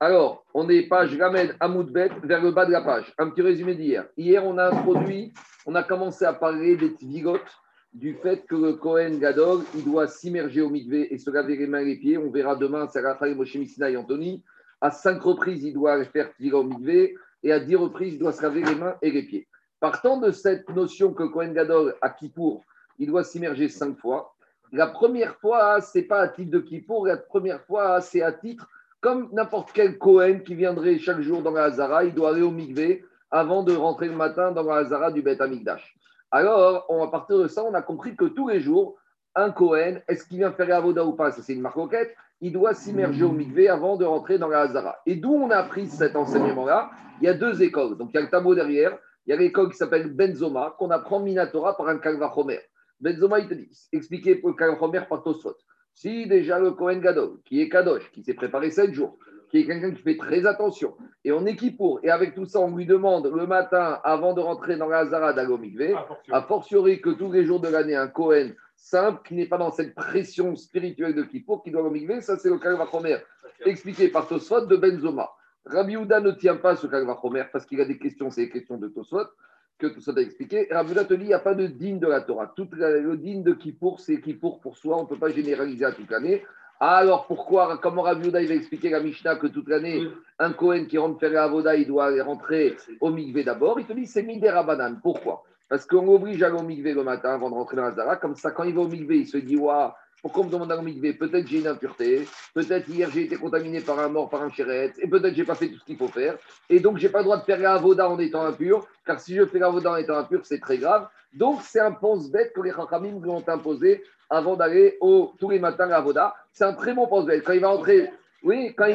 Alors, on est page Ramed Amoudbet vers le bas de la page. Un petit résumé d'hier. Hier, on a introduit, on a commencé à parler des tvigotes, du fait que le Kohen Gadol, il doit s'immerger au mikvé et se laver les mains et les pieds. On verra demain, c'est Raphaël Moshe Missina et Anthony. À cinq reprises, il doit faire tvigot au mikvé et à dix reprises, il doit se laver les mains et les pieds. Partant de cette notion que Kohen Gadol, à Kippour, il doit s'immerger cinq fois, la première fois, c'est pas à titre de Kippour, la première fois, c'est à titre comme n'importe quel Cohen qui viendrait chaque jour dans la Hazara, il doit aller au mikvé avant de rentrer le matin dans la Hazara du Beth Amikdash. Alors, à partir de ça, on a compris que tous les jours, un Cohen, est-ce qu'il vient faire Avoda ou pas? Ça, c'est une marcoquette. Il doit s'immerger au mikvé avant de rentrer dans la Hazara. Et d'où on a appris cet enseignement-là? Il y a deux écoles. Donc, il y a le tableau derrière. Il y a l'école qui s'appelle Benzoma, qu'on apprend Minatora par un Kalvachomer. Benzoma, il te dit, expliqué pour Kalvachomer par Tosfot. Si déjà le Kohen Gadol, qui est Kadosh, qui s'est préparé sept jours, qui est quelqu'un qui fait très attention, et on équipe pour, et avec tout ça, on lui demande le matin, avant de rentrer dans la Hazara d'Agomikve, a fortiori. que tous les jours de l'année, un Kohen simple, qui n'est pas dans cette pression spirituelle de Kippour, qui doit Agomikve, ça c'est le Kalvachomer, expliqué par Tosfot de Benzoma. Rabbi Houda ne tient pas ce Kalvachomer parce qu'il a des questions, c'est des questions de Tosfot que tout ça a expliqué. Rabbi te dit il n'y a pas de digne de la Torah. Tout le digne de Kippour, c'est Kippour pour soi. On ne peut pas généraliser à toute l'année. Alors pourquoi, comment Rabbi il va expliquer la Mishnah que toute l'année, un Kohen qui rentre faire Avoda, il doit rentrer au Mikvé d'abord Il te dit c'est Midé Rabanan. Pourquoi? Parce qu'on l'oblige à aller au Mikvé le matin avant de rentrer dans la Zara. Comme ça, quand il va au Mikvé, il se dit Waouh, pourquoi on me demande un mikvé Peut-être j'ai une impureté, peut-être hier j'ai été contaminé par un mort, par un chéret, et peut-être j'ai pas fait tout ce qu'il faut faire. Et donc j'ai pas le droit de faire la avoda en étant impur, car si je fais la avoda en étant impur, c'est très grave. Donc c'est un pense-bête que les chachamim lui ont imposé avant d'aller tous les matins à l'avoda. C'est un très bon pense-bête. Quand il va rentrer, oui, quand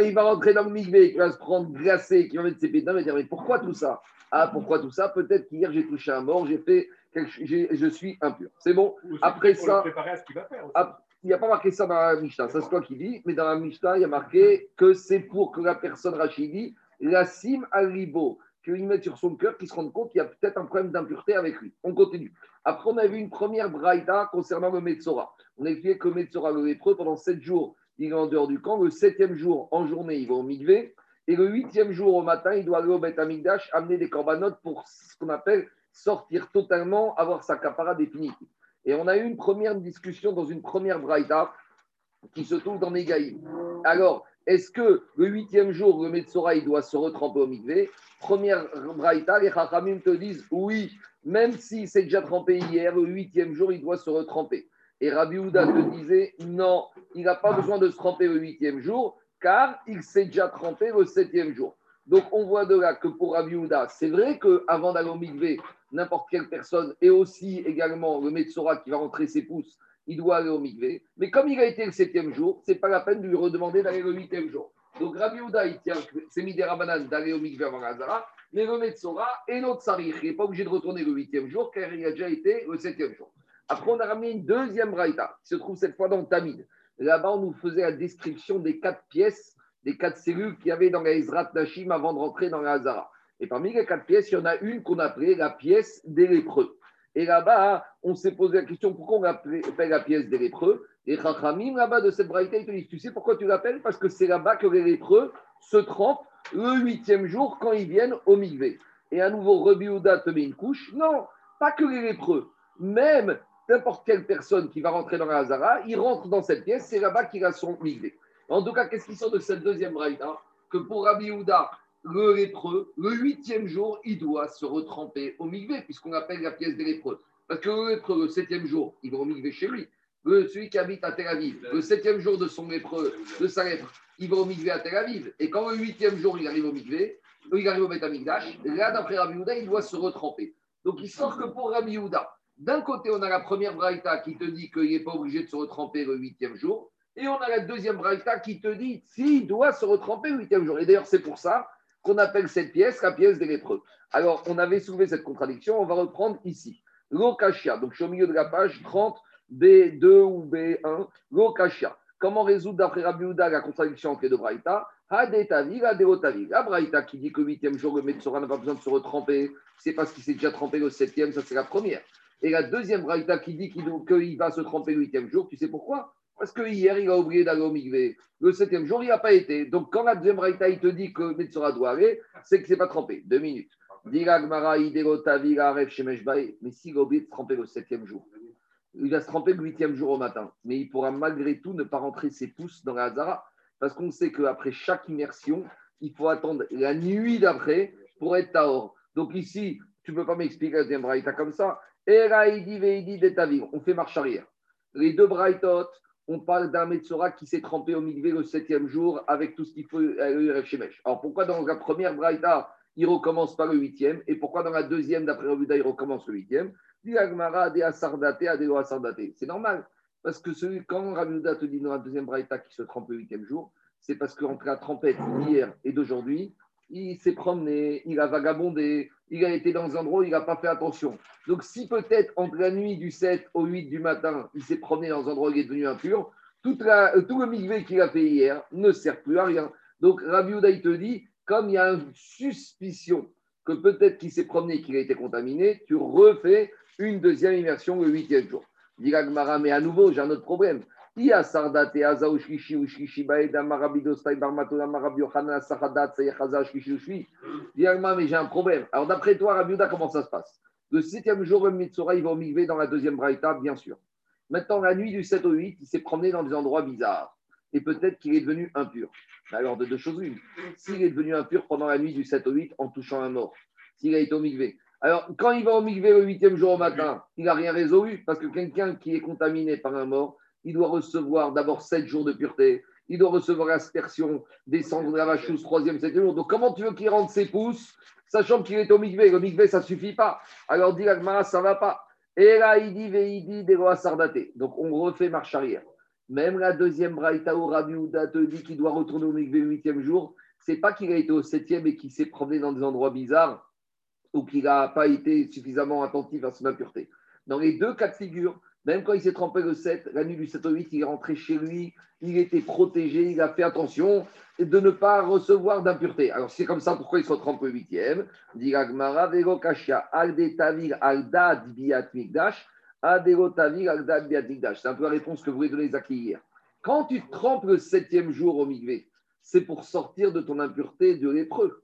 il, va rentrer dans le mikvé, qu'il va se prendre glacé, qu'il va mettre ses dedans, il va dire Mais pourquoi tout ça? Ah, pourquoi tout ça? Peut-être qu'hier j'ai touché un mort, j'ai fait je suis impur. C'est bon Après ça. Il n'y a pas marqué ça dans la Mishnah, c'est toi qui dis, mais dans la Mishnah, il y a marqué que c'est pour que la personne Rachidi, la sim al ribo, qu'il mette sur son cœur, qu'il se rende compte qu'il y a peut-être un problème d'impureté avec lui. On continue. Après, on a vu une première braïda concernant le Metzora. On a expliqué que le Metzora, le lépreux, pendant sept jours, il est en dehors du camp. Le septième jour, en journée, il va au Mikvé. Et le huitième jour, au matin, il doit aller au Beth amener des corbanotes pour ce qu'on appelle sortir totalement, avoir sa capara définitive. Et on a eu une première discussion dans une première braïta qui se trouve dans Megaïm. Alors, est-ce que le huitième jour, le Metzora, il doit se retremper au mikvé? Première braïta, les Chachamim te disent oui, même s'il s'est déjà trempé hier, le huitième jour, il doit se retremper. Et Rabbi Houda te disait non, il n'a pas besoin de se tremper le huitième jour, car il s'est déjà trempé le septième jour. Donc, on voit de là que pour Rabbi Houda, c'est vrai qu'avant d'aller au mikvé, n'importe quelle personne, et aussi également le Metzora qui va rentrer ses pouces, il doit aller au mikvé. Mais comme il a été le septième jour, c'est pas la peine de lui redemander d'aller le huitième jour. Donc Rabbi Ouda, il tient, c'est Midé Rabanan d'aller au mikvé avant Hazara, mais le Metzora et l'autre Sarich, il n'est pas obligé de retourner le huitième jour, car il a déjà été le septième jour. Après, on a ramené une deuxième braïta, qui se trouve cette fois dans Tamid. Là-bas, on nous faisait la description des quatre pièces, des quatre cellules qu'il y avait dans la Ezrat Nashim avant de rentrer dans la Hazara. Et parmi les quatre pièces, il y en a une qu'on appelait la pièce des lépreux. Et là-bas, on s'est posé la question pourquoi on appelle la pièce des lépreux? Et Chachamim, là-bas de cette braïta, ils te disent Tu sais pourquoi tu l'appelles? Parce que c'est là-bas que les lépreux se trempent le huitième jour quand ils viennent au Migvé. Et à nouveau, Rebi te met une couche. Non, pas que les lépreux. Même n'importe quelle personne qui va rentrer dans la Hazara, il rentre dans cette pièce, c'est là-bas qu'il a son Migvé. En tout cas, qu'est-ce qui sort de cette deuxième braïta? Que pour Rabbi le lépreux, le huitième jour, il doit se retremper au migvé, puisqu'on appelle la pièce des lépreux. Parce que le lépreux, le septième jour, il va au migvé chez lui. Celui qui habite à Tel Aviv, le septième jour de son lépreux, de sa lèpre, il va au migvé à Tel Aviv. Et quand le huitième jour, il arrive au migvé, il arrive au Betamigdash, là, d'après Rabbi Houda, il doit se retremper. Donc, il sort que pour Rabbi Houda, d'un côté, on a la première braïta qui te dit qu'il n'est pas obligé de se retremper le huitième jour. Et on a la deuxième braïta qui te dit s'il doit se retremper le huitième jour. Et d'ailleurs, c'est pour ça qu'on appelle cette pièce la pièce des lépreux. Alors, on avait soulevé cette contradiction, on va reprendre ici. L'okashia, donc je suis au milieu de la page 30, B2 ou B1, l'okashia. Comment résoudre d'après Rabbi Houda la contradiction entre les deux braïta? La braïta qui dit que le huitième jour, le Metzora n'a pas besoin de se retremper, c'est parce qu'il s'est déjà trempé le septième, ça c'est la première. Et la deuxième braïta qui dit qu'il va se tremper le huitième jour, tu sais pourquoi? Parce que hier, il a oublié d'aller au Migvé. Le septième jour, il n'a pas été. Donc, quand la deuxième braïta, il te dit que Metsora doit aller, c'est que ce n'est pas trempé. Deux minutes. Mais s'il a oublié de tremper le septième jour, il va se tremper le huitième jour au matin. Mais il pourra malgré tout ne pas rentrer ses pouces dans la Hazara. Parce qu'on sait qu'après chaque immersion, il faut attendre la nuit d'après pour être Tahor. Donc ici, tu ne peux pas m'expliquer la deuxième braïta comme ça. On fait marche arrière. Les deux braïtot, on parle d'un Metzora qui s'est trempé au Mikvé le septième jour avec tout ce qu'il faut à Shemesh. Alors pourquoi dans la première braïta, il recommence par le huitième? Et pourquoi dans la deuxième, d'après Ravuda, il recommence le huitième? C'est normal. Parce que celui, quand Ravuda te dit dans la deuxième braïta qui se trempe le huitième jour, c'est parce qu'entre la trompette d'hier et d'aujourd'hui, il s'est promené, il a vagabondé, il a été dans un endroit où il n'a pas fait attention. Donc, si peut-être entre la nuit du 7 au 8 du matin, il s'est promené dans un endroit où il est devenu impur, la, tout le migvé qu'il a fait hier ne sert plus à rien. Donc, Rabbi il te dit, comme il y a une suspicion que peut-être qu'il s'est promené, qu'il a été contaminé, tu refais une deuxième immersion le huitième jour. Dit mais à nouveau, j'ai un autre problème. Mais j'ai un problème. Alors, d'après toi, Rabiuda, comment ça se passe? Le septième jour, le Mitsura, il va au dans la deuxième Braïta, bien sûr. Maintenant, la nuit du 7 au 8, il s'est promené dans des endroits bizarres. Et peut-être qu'il est devenu impur. Alors, de deux choses une. S'il est devenu impur pendant la nuit du 7 au 8 en touchant un mort, s'il a été au Migvé. Alors, quand il va au Migvé le huitième jour au matin, il n'a rien résolu parce que quelqu'un qui est contaminé par un mort, il doit recevoir d'abord sept jours de pureté, il doit recevoir l'aspersion des cendres de la vache troisième, septième jour. Donc, comment tu veux qu'il rentre ses pouces, sachant qu'il est au migvé Le migvé, ça ne suffit pas. Alors, dit Agmara, ça ne va pas. Et là, il dit Veidi Sardaté. Donc, on refait marche arrière. Même la deuxième Braïta ou Rabbi dit qu'il doit retourner au migvé le huitième jour. C'est pas qu'il a été au septième et qu'il s'est promené dans des endroits bizarres ou qu'il n'a pas été suffisamment attentif à son impureté. Dans les deux cas de figure, même quand il s'est trempé le 7, la nuit du 7 au 8, il est rentré chez lui, il était protégé, il a fait attention de ne pas recevoir d'impureté. Alors c'est comme ça pourquoi il se trempe le 8e. C'est un peu la réponse que vous voulez donner Zaki hier. Quand tu te trempes le septième jour au Migvé, c'est pour sortir de ton impureté de l'épreuve.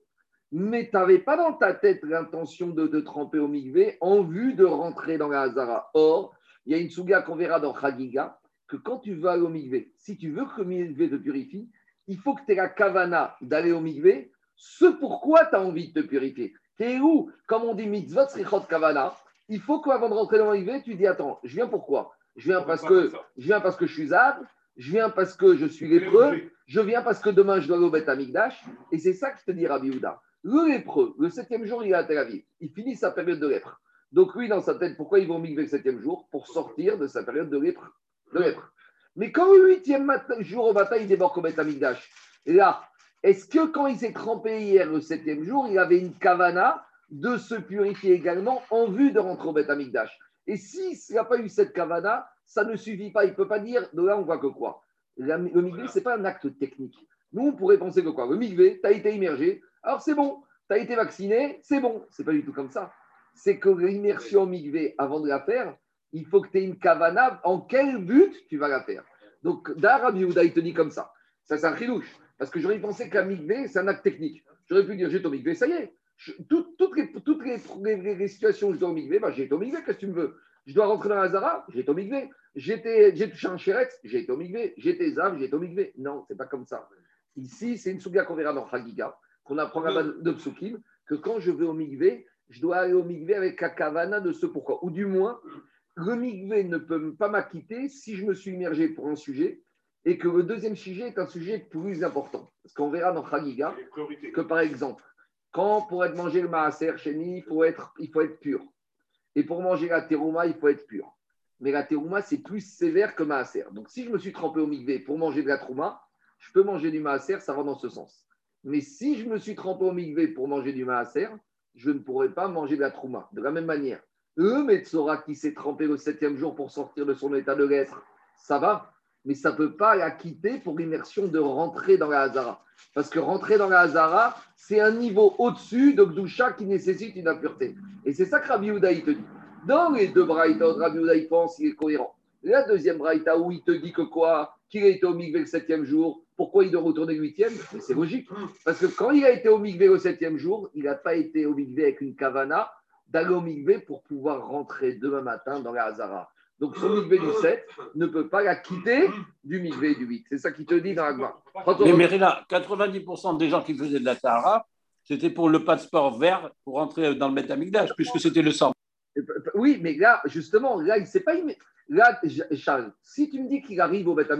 Mais tu n'avais pas dans ta tête l'intention de te tremper au Migvé en vue de rentrer dans la Hazara. Or, il y a une souga qu'on verra dans Chagiga, que quand tu vas au migvé, si tu veux que le migvé te purifie, il faut que tu aies la kavana d'aller au migvé, ce pourquoi tu as envie de te purifier. Tu es où Comme on dit mitzvot srichot kavana, il faut qu'avant de rentrer dans le migvé, tu dis attends, je viens pourquoi Je viens parce que je viens parce que je suis âme, je viens parce que je suis lépreux, je viens parce que demain je dois aller au Beth Amikdash, et c'est ça que je te dis Rabbi Houda. Le lépreux, le septième jour, il est à Tel Aviv, il finit sa période de lèpre. Donc lui, dans sa tête, pourquoi ils vont migrer le septième jour Pour sortir de sa période de lèpre. Mais quand le huitième jour au matin, il débarque au Beth et là, est-ce que quand il s'est trempé hier le septième jour, il avait une kavana de se purifier également en vue de rentrer au Beth Et s'il n'a pas eu cette kavana, ça ne suffit pas. Il ne peut pas dire, de là, on voit que quoi? Le migvé, ce n'est pas un acte technique. Nous, on pourrait penser que quoi? Le migvé, tu as été immergé, alors c'est bon. Tu as été vacciné, c'est bon. C'est pas du tout comme ça c'est que l'immersion migvé, avant de la faire, il faut que tu aies une kavana. En quel but tu vas la faire? Donc, d'Arabi Yehuda, il te dit comme ça. Ça, c'est un chidouche. Parce que j'aurais pensé que la migvé, c'est un acte technique. J'aurais pu dire, j'ai ton migvé, ça y est. toutes, les, toutes les, situations où je dois au migvé, bah, j'ai ton migvé, qu'est-ce que tu me veux? Je dois rentrer dans la Zara, j'ai ton migvé. J'ai touché un chérex, j'ai ton migvé. J'ai tes âmes, j'ai ton migvé. Non, c'est pas comme ça. Ici, c'est une souga qu'on verra dans Chagiga, qu'on apprend à de Psukim, que quand je vais au migvé, je dois aller au migvé avec la kavana de ce pourquoi. Ou du moins, le migvé ne peut pas m'acquitter si je me suis immergé pour un sujet et que le deuxième sujet est un sujet plus important. Parce qu'on verra dans Chagiga que, par exemple, quand pour être mangé le maaser chez il faut être, il faut être pur. Et pour manger la terouma, il faut être pur. Mais la terouma, c'est plus sévère que maaser. Donc, si je me suis trempé au migvé pour manger de la trouma, je peux manger du maaser, ça va dans ce sens. Mais si je me suis trempé au migvé pour manger du maaser, je ne pourrais pas manger de la trouma. De la même manière, le Metzora qui s'est trempé le septième jour pour sortir de son état de l'être, ça va, mais ça ne peut pas la quitter pour l'immersion de rentrer dans la Hazara. Parce que rentrer dans la Hazara, c'est un niveau au-dessus de Gdusha qui nécessite une impureté. Et c'est ça que Rabbi Uda te dit. Dans les deux Braïta, Rabbi Uda pense, il est cohérent. La deuxième Braïta où il te dit que quoi? Qu'il a été au Migvé le septième jour, pourquoi il doit retourner le huitième? C'est logique. Parce que quand il a été au Migvé le septième jour, il n'a pas été au Migvé avec une kavana d'aller au Migvé pour pouvoir rentrer demain matin dans la Hazara. Donc son Migvé du 7 ne peut pas la quitter du Migvé du 8. C'est ça qui te dit dans la Mais Mérina, 90% des gens qui faisaient de la Sahara, c'était pour le passeport vert pour rentrer dans le Metamigdash, puisque c'était le sang. Oui, mais là, justement, là, il ne sait pas. Là, Charles, si tu me dis qu'il arrive au Beth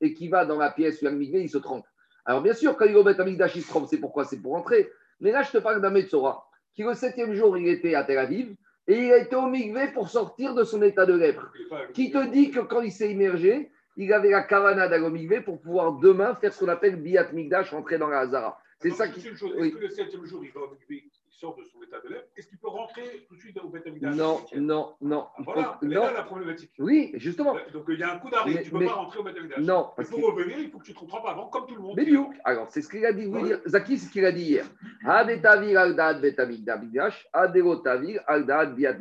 et qu'il va dans la pièce où il y a il se trompe. Alors, bien sûr, quand il est au Beth il se trompe, c'est pourquoi? C'est pour rentrer. Mais là, je te parle d'un Metzora qui, le septième jour, il était à Tel Aviv et il a été au Migvé pour sortir de son état de lèpre. Qui te dit que quand il s'est immergé, il avait la kavana d'aller au Migvé pour pouvoir demain faire ce qu'on appelle Biat Migdash, rentrer dans la Hazara. C'est ça qui. Est-ce que le septième jour, il va au Migvé sort de son état de lèvres, est-ce qu'il peut rentrer tout de suite au Beth Non, non, non. Ah, voilà, c'est là la problématique. Oui, justement. Donc il y a un coup d'arrêt, tu ne peux pas rentrer au Beth Non. Il faut revenir, il faut que tu te rattrapes avant, comme tout le monde. Mais alors c'est ce qu'il a dit, oui. Zaki, c'est ce qu'il a dit hier. Adetavir aldad betamigdash, aderotavir aldad biat.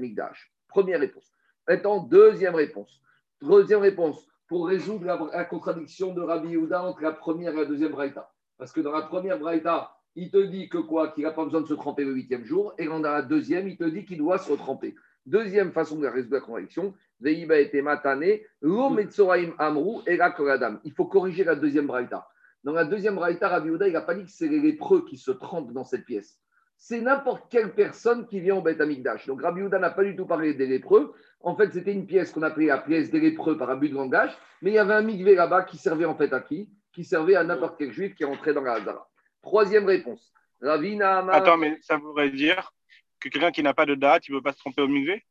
Première réponse. Maintenant, deuxième réponse. Deuxième réponse, pour résoudre la, contradiction de Rabbi Yehuda entre la première et la deuxième braïta. Parce que dans la première braïta, il te dit que quoi? Qu'il n'a pas besoin de se tremper le huitième jour. Et dans la deuxième, il te dit qu'il doit se tremper. Deuxième façon de résoudre la contradiction, Veiba était matané, amrou et Il faut corriger la deuxième braïta. Dans la deuxième braïta, Rabbi Ouda, il n'a pas dit que c'est les lépreux qui se trempent dans cette pièce. C'est n'importe quelle personne qui vient au Beth Amikdash. Donc Rabbi Ouda n'a pas du tout parlé des lépreux. En fait, c'était une pièce qu'on appelait la pièce des lépreux par abus de langage. Mais il y avait un migvé là-bas qui servait en fait à qui? Qui servait à n'importe quel juif qui rentrait dans la Hazara. Troisième réponse. Ravina Attends, mais ça voudrait dire que quelqu'un qui n'a pas de date, il ne peut pas se tromper au migvé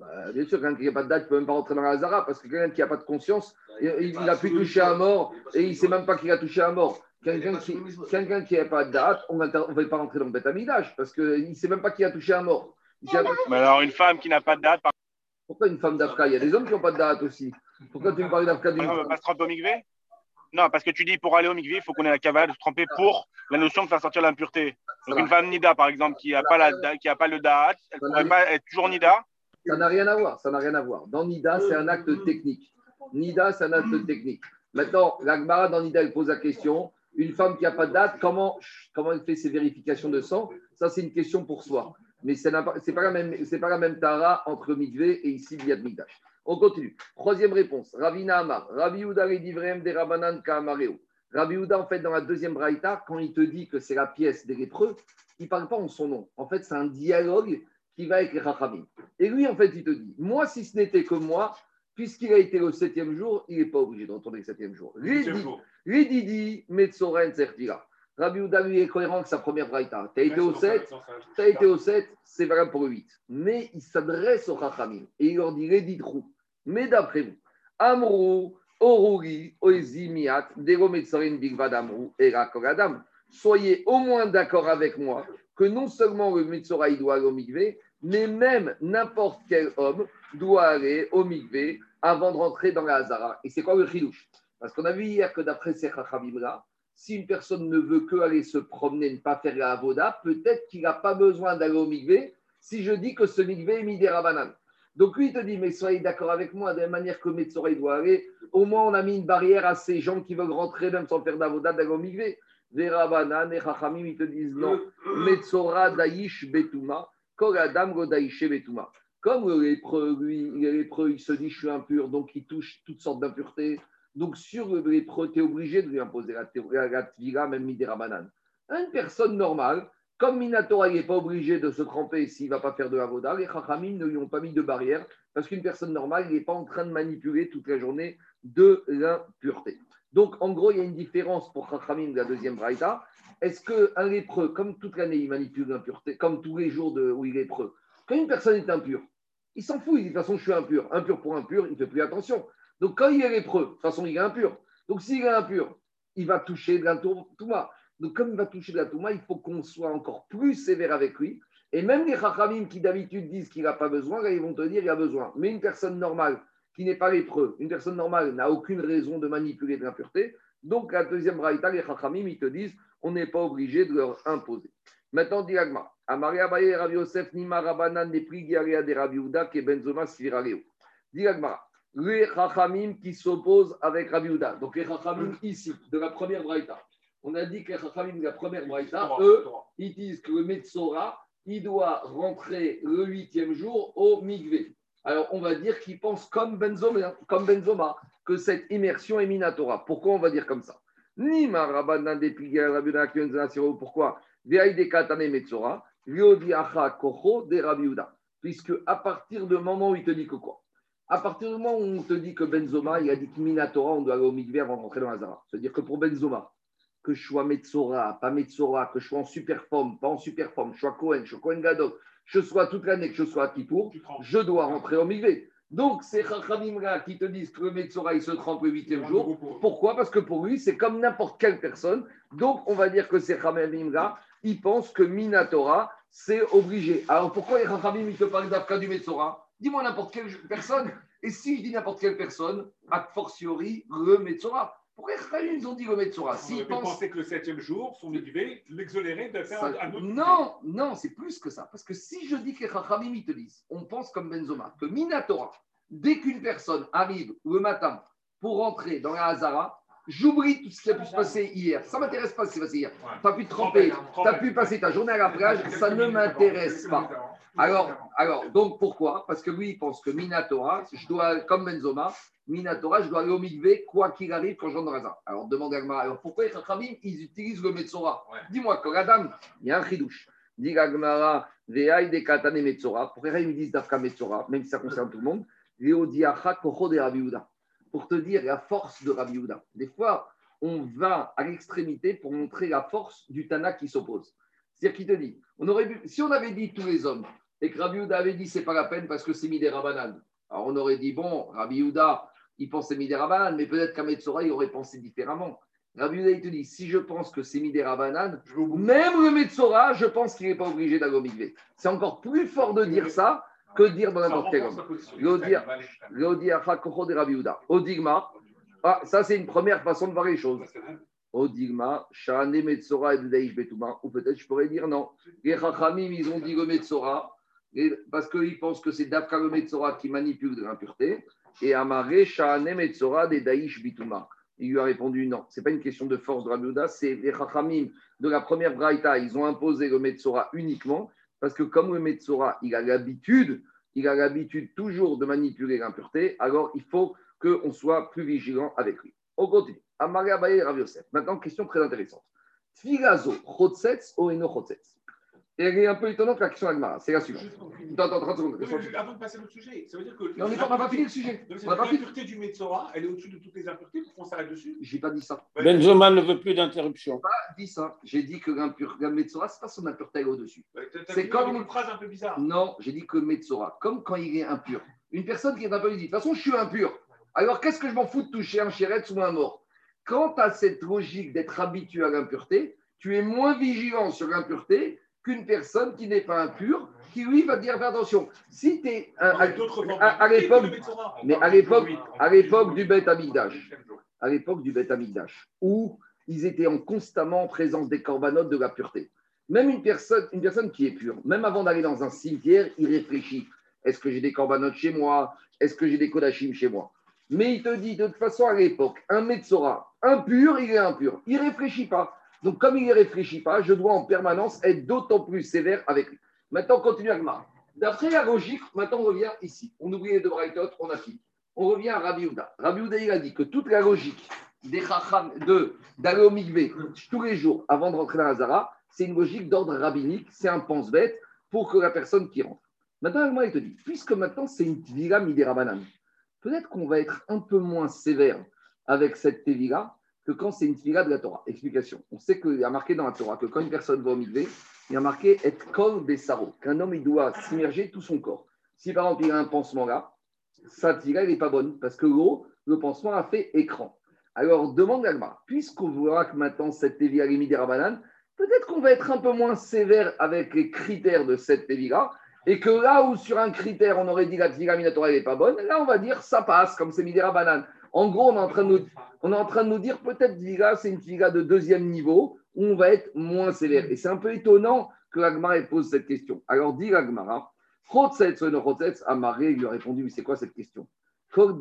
bah, Bien sûr, quelqu'un qui n'a pas de date, il ne peut même pas rentrer dans la Hazara parce que quelqu'un qui n'a pas de conscience, il, a pu toucher à mort et il ne sait même pas qu'il a touché à mort. Quelqu'un qui n'a pas de date, on ne va pas rentrer dans le Betamidash parce qu'il ne sait même pas qu'il a touché à mort. Mais alors, une femme qui n'a pas de date. Pourquoi une femme d'Afka Il y a des hommes qui n'ont pas de date aussi. Pourquoi tu me parles d'Afka On ne peut pas se tromper au migvé non, parce que tu dis pour aller au mikvé, il faut qu'on ait la cavale de se tremper pour la notion de faire sortir l'impureté. Donc une femme nida, par exemple, qui n'a pas, la, qui a pas le da'at, elle ne pourrait pas être toujours nida Ça n'a rien à voir, ça n'a rien à voir. Dans nida, c'est un acte technique. Nida, c'est un acte technique. Maintenant, l'Agmara dans nida, elle pose la question, une femme qui n'a pas de date, comment, comment elle fait ses vérifications de sang? Ça, c'est une question pour soi. Mais ce n'est pas, la même, pas la même tara entre mikvé et ici, Biad Mikdash. On continue. Troisième réponse. Ravina Amar. Ravi Divrem de Rabanan Kaamareo. Rabbi en fait, dans la deuxième braïta, quand il te dit que c'est la pièce des lépreux, il ne parle pas en son nom. En fait, c'est un dialogue qui va avec les Rachamim. Et lui, en fait, il te dit Moi, si ce n'était que moi, puisqu'il a été le septième jour, il n'est pas obligé de retourner le septième jour. Rididi, Metzoren, Sertira. Rabbi Ouda, lui, est cohérent avec sa première braïta. Tu as été au 7, tu as été au 7, c'est valable pour le 8. Mais il s'adresse aux Rachamim et il leur dit Redidrou. Mais d'après vous, Amrou, Oruri, Oezimiat, Derometsarin, Bigvad Amrou, et Rakoradam. Soyez au moins d'accord avec moi que non seulement le Metzora doit aller au Migvé, mais même n'importe quel homme doit aller au Migvé avant de rentrer dans la Hazara. Et c'est quoi le chidouche? Parce qu'on a vu hier que d'après ces là si une personne ne veut que aller se promener, ne pas faire la avoda, peut-être qu'il n'a pas besoin d'aller au Migvé si je dis que ce Migvé est Midera Banane. Donc lui, il te dit, mais soyez d'accord avec moi, de la manière que Metsoré doit aller, au moins on a mis une barrière à ces gens qui veulent rentrer même sans faire d'avodat d'agomigvé. Verabanan et Chachamim, ils te disent non. Metzora daish betuma, kogadam godaishe betuma. Comme lépreux, lui, il se dit, je suis impur, donc il touche toutes sortes d'impuretés. Donc sur le lépreux, tu es obligé de lui imposer la, la, la même midera banane. Une personne normale, comme Minatora n'est pas obligé de se tremper s'il ne va pas faire de avoda, les Chachamim ne lui ont pas mis de barrière parce qu'une personne normale n'est pas en train de manipuler toute la journée de l'impureté. Donc, en gros, il y a une différence pour Chachamim de la deuxième braïta. Est-ce qu'un lépreux, comme toute l'année, il manipule l'impureté, comme tous les jours de, où il est lépreux, quand une personne est impure, il s'en fout, il dit de toute façon, je suis impur. Impur pour impur, il ne fait plus attention. Donc, quand il est lépreux, de toute façon, il est impur. Donc, s'il est impur, il va toucher de l'intouma. Donc, comme il va toucher de la Touma, il faut qu'on soit encore plus sévère avec lui. Et même les Chachamim qui d'habitude disent qu'il n'a pas besoin, là, ils vont te dire qu'il a besoin. Mais une personne normale qui n'est pas lépreux, une personne normale n'a aucune raison de manipuler de l'impureté. Donc, la deuxième braïta, les Chachamim, ils te disent on n'est pas obligé de leur imposer. Maintenant, dit Agma, Amaria Baye Rav Yosef Nima Rabanan Nepri Giarea de Rav Yehuda Ke Benzoma Sviraleo. Dit les Chachamim qui s'opposent avec Rabbi Houda. Donc les Chachamim ici, de la première Braïta. On a dit que les Chachamim de la première Braïta, eux, ils disent que le Metzora, il doit rentrer le huitième jour au Migvé. Alors, on va dire qu'ils pensent comme Benzoma, comme Benzoma, que cette immersion est Minatora. Pourquoi on va dire comme ça? Ni Marabanan des Pigal, Rabbi Uda, Kion Zanasiro. Pourquoi? Metzora, Kocho de Rabbi. Puisque à partir du moment où il te dit que quoi? À partir du moment où on te dit que Benzoma, il a dit que Minatora, on doit aller au Migvé avant de rentrer dans la Zara. C'est-à-dire que pour Benzoma, que je sois Metzora, pas Metzora, que je sois en super forme, pas en super forme, je sois Cohen, je sois Cohen Gadol, je sois toute l'année, que je sois à Kippour, je dois rentrer au Migvé. Donc, c'est Chachamim qui te disent que le Metzora, il se trempe le huitième jour. Pourquoi? Parce que pour lui, c'est comme n'importe quelle personne. Donc, on va dire que c'est Chachamim il pense que Minatora, c'est obligé. Alors, pourquoi les Chachamim, ils te parlent d'Afka du Metzora Dis-moi n'importe quelle personne. Et si je dis n'importe quelle personne, a fortiori, le Metzora. Pourquoi les ils ont dit le Metzora S'il S'ils pensent pensait que le septième jour, son élevé, l'exonérer de faire ça- un autre. non, non, c'est plus que ça. Parce que si je dis que les Chachamim, te disent, on pense comme Benzoma, que Minatora, dès qu'une personne arrive le matin pour rentrer dans la Hazara, j'oublie tout ce qui a pu se passer hier. Ça ne m'intéresse pas ce qui s'est passé hier. Ouais. Tu as pu te tremper, tu as pu passer ta journée à la plage, ça ne m'intéresse pas. Alors, alors, donc pourquoi? Parce que lui, il pense que Minatora, je dois, comme Benzoma, Minatora, je dois aller au Mikvé, quoi qu'il arrive, quand je rentre dans la Hazara. Alors, demande à Gmara, alors pourquoi les Chachamim, ils utilisent le Metzora? Ouais. Dis-moi, que la dame, il y a un chidouche. Dit Gagmara, Veaï de Katane Metzora. Pourquoi ils disent d'Afka Metzora, même si ça concerne tout le monde Léo Diacha Kocho de Rabbi. Pour te dire la force de Rabbi Yehuda. Des fois, on va à l'extrémité pour montrer la force du Tana qui s'oppose. C'est-à-dire qu'il te dit, on aurait vu, si on avait dit tous les hommes et que Rabbi Yehuda avait dit c'est pas la peine parce que c'est Midé Rabanan, alors on aurait dit bon, Rabbi Yehuda, il pensait Midé Rabanan, mais peut-être qu'à Metzora, il aurait pensé différemment. Rabbi Yehuda, il te dit si je pense que c'est Midé Rabanan, Je vais au bout. même le Metzora, je pense qu'il n'est pas obligé d'aller au. C'est encore plus fort de dire ça que de dire dans n'importe quel homme. de Rabbi Yehuda. Odigma, ah, ça c'est une première façon de voir les choses. Odigma, Shane Metzora et Deish Betouma, ou peut-être je pourrais dire non. Les Chachamim, ils ont dit le Metzora, parce qu'ils pensent que c'est Dafka le Metzora qui manipule de l'impureté, et Amare, Shane Metzora de Daish Bitouma. Il lui a répondu non, ce n'est pas une question de force de Rabbi c'est les Chachamim de la première Braïta, ils ont imposé le Metzora uniquement, parce que comme le Metzora, il a l'habitude, il a l'habitude toujours de manipuler l'impureté, alors il faut qu'on soit plus vigilant avec lui. On continue. Amaria Baye Rav Yosef. Maintenant, question très intéressante. Tfilazo, chotzetz ou eno elle est un peu étonnante la question d'Agmara. C'est la suivante. Attends, attends, 30 secondes. Non, mais Avant de passer à l'autre sujet, ça veut dire que. On n'est pas- on n'a pas fini le sujet. On. L'impureté du Metzora, elle est au-dessus de toutes les impuretés pour qu'on s'arrête dessus. J'ai pas dit ça. Benzoma ne veut plus d'interruption. J'ai pas dit ça. J'ai dit que l'impur, la Metzora, ce n'est pas son impureté elle est au-dessus. C'est comme- une phrase un peu bizarre. Non, j'ai dit que Metzora, comme quand il est impur. Une personne qui est impure, il dit De toute façon, je suis impur. Alors, qu'est-ce que je m'en fous de toucher un chéret ou un mort? Quand tu as cette logique d'être habitué à l'impureté, tu es moins vigilant sur l'impureté qu'une personne qui n'est pas impure, qui lui va dire Fais attention. Si tu es. À, l'époque, mais à l'époque, à l'époque du Beth Amigdash, à l'époque du Beth Amigdash, où ils étaient en constamment en présence des corbanotes de la pureté. Même une personne, une personne qui est pure, même avant d'aller dans un cimetière, il réfléchit. Est-ce que j'ai des corbanotes chez moi? Est-ce que j'ai des kodachim chez moi? Mais il te dit, de toute façon, à l'époque, un Metzora, impur, il est impur. Il ne réfléchit pas. Donc, comme il ne réfléchit pas, je dois en permanence être d'autant plus sévère avec lui. Maintenant, on continue avec. D'après la logique, maintenant, on revient ici. On oublie les deux Braithot, on a fini. On revient à Rabbi Houda. Rabbi Houda, il a dit que toute la logique des chacham, de d'aller au mikvé tous les jours avant de rentrer dans la Zara, c'est une logique d'ordre rabbinique, c'est un pense-bête pour que la personne qui rentre. Maintenant, il te dit, puisque maintenant c'est une tvila midirabanan, peut-être qu'on va être un peu moins sévère avec cette tvila quand c'est une tvila de la Torah. Explication. On sait qu'il y a marqué dans la Torah que quand une personne va au il y a marqué et kol besaro, qu'un homme il doit s'immerger tout son corps. Si par exemple il a un pansement là, sa tvila n'est pas bonne parce que l'eau, le pansement a fait écran. Alors, demande Agma, puisqu'on voit que maintenant cette Tevila est Rabanan, peut-être qu'on va être un peu moins sévère avec les critères de cette Tevila, et que là où sur un critère on aurait dit la Tevila Minatora n'est pas bonne, là on va dire ça passe, comme c'est Midera Banan. En gros, on est en train de nous, on est en train de nous dire peut-être Tevila, c'est une Tevila de deuxième niveau, où on va être moins sévère. Et c'est un peu étonnant que l'Agmara pose cette question. Alors, dit l'Agmara, Chotzetz no Chotzetz, Amaré lui a répondu, mais c'est quoi cette question? Quand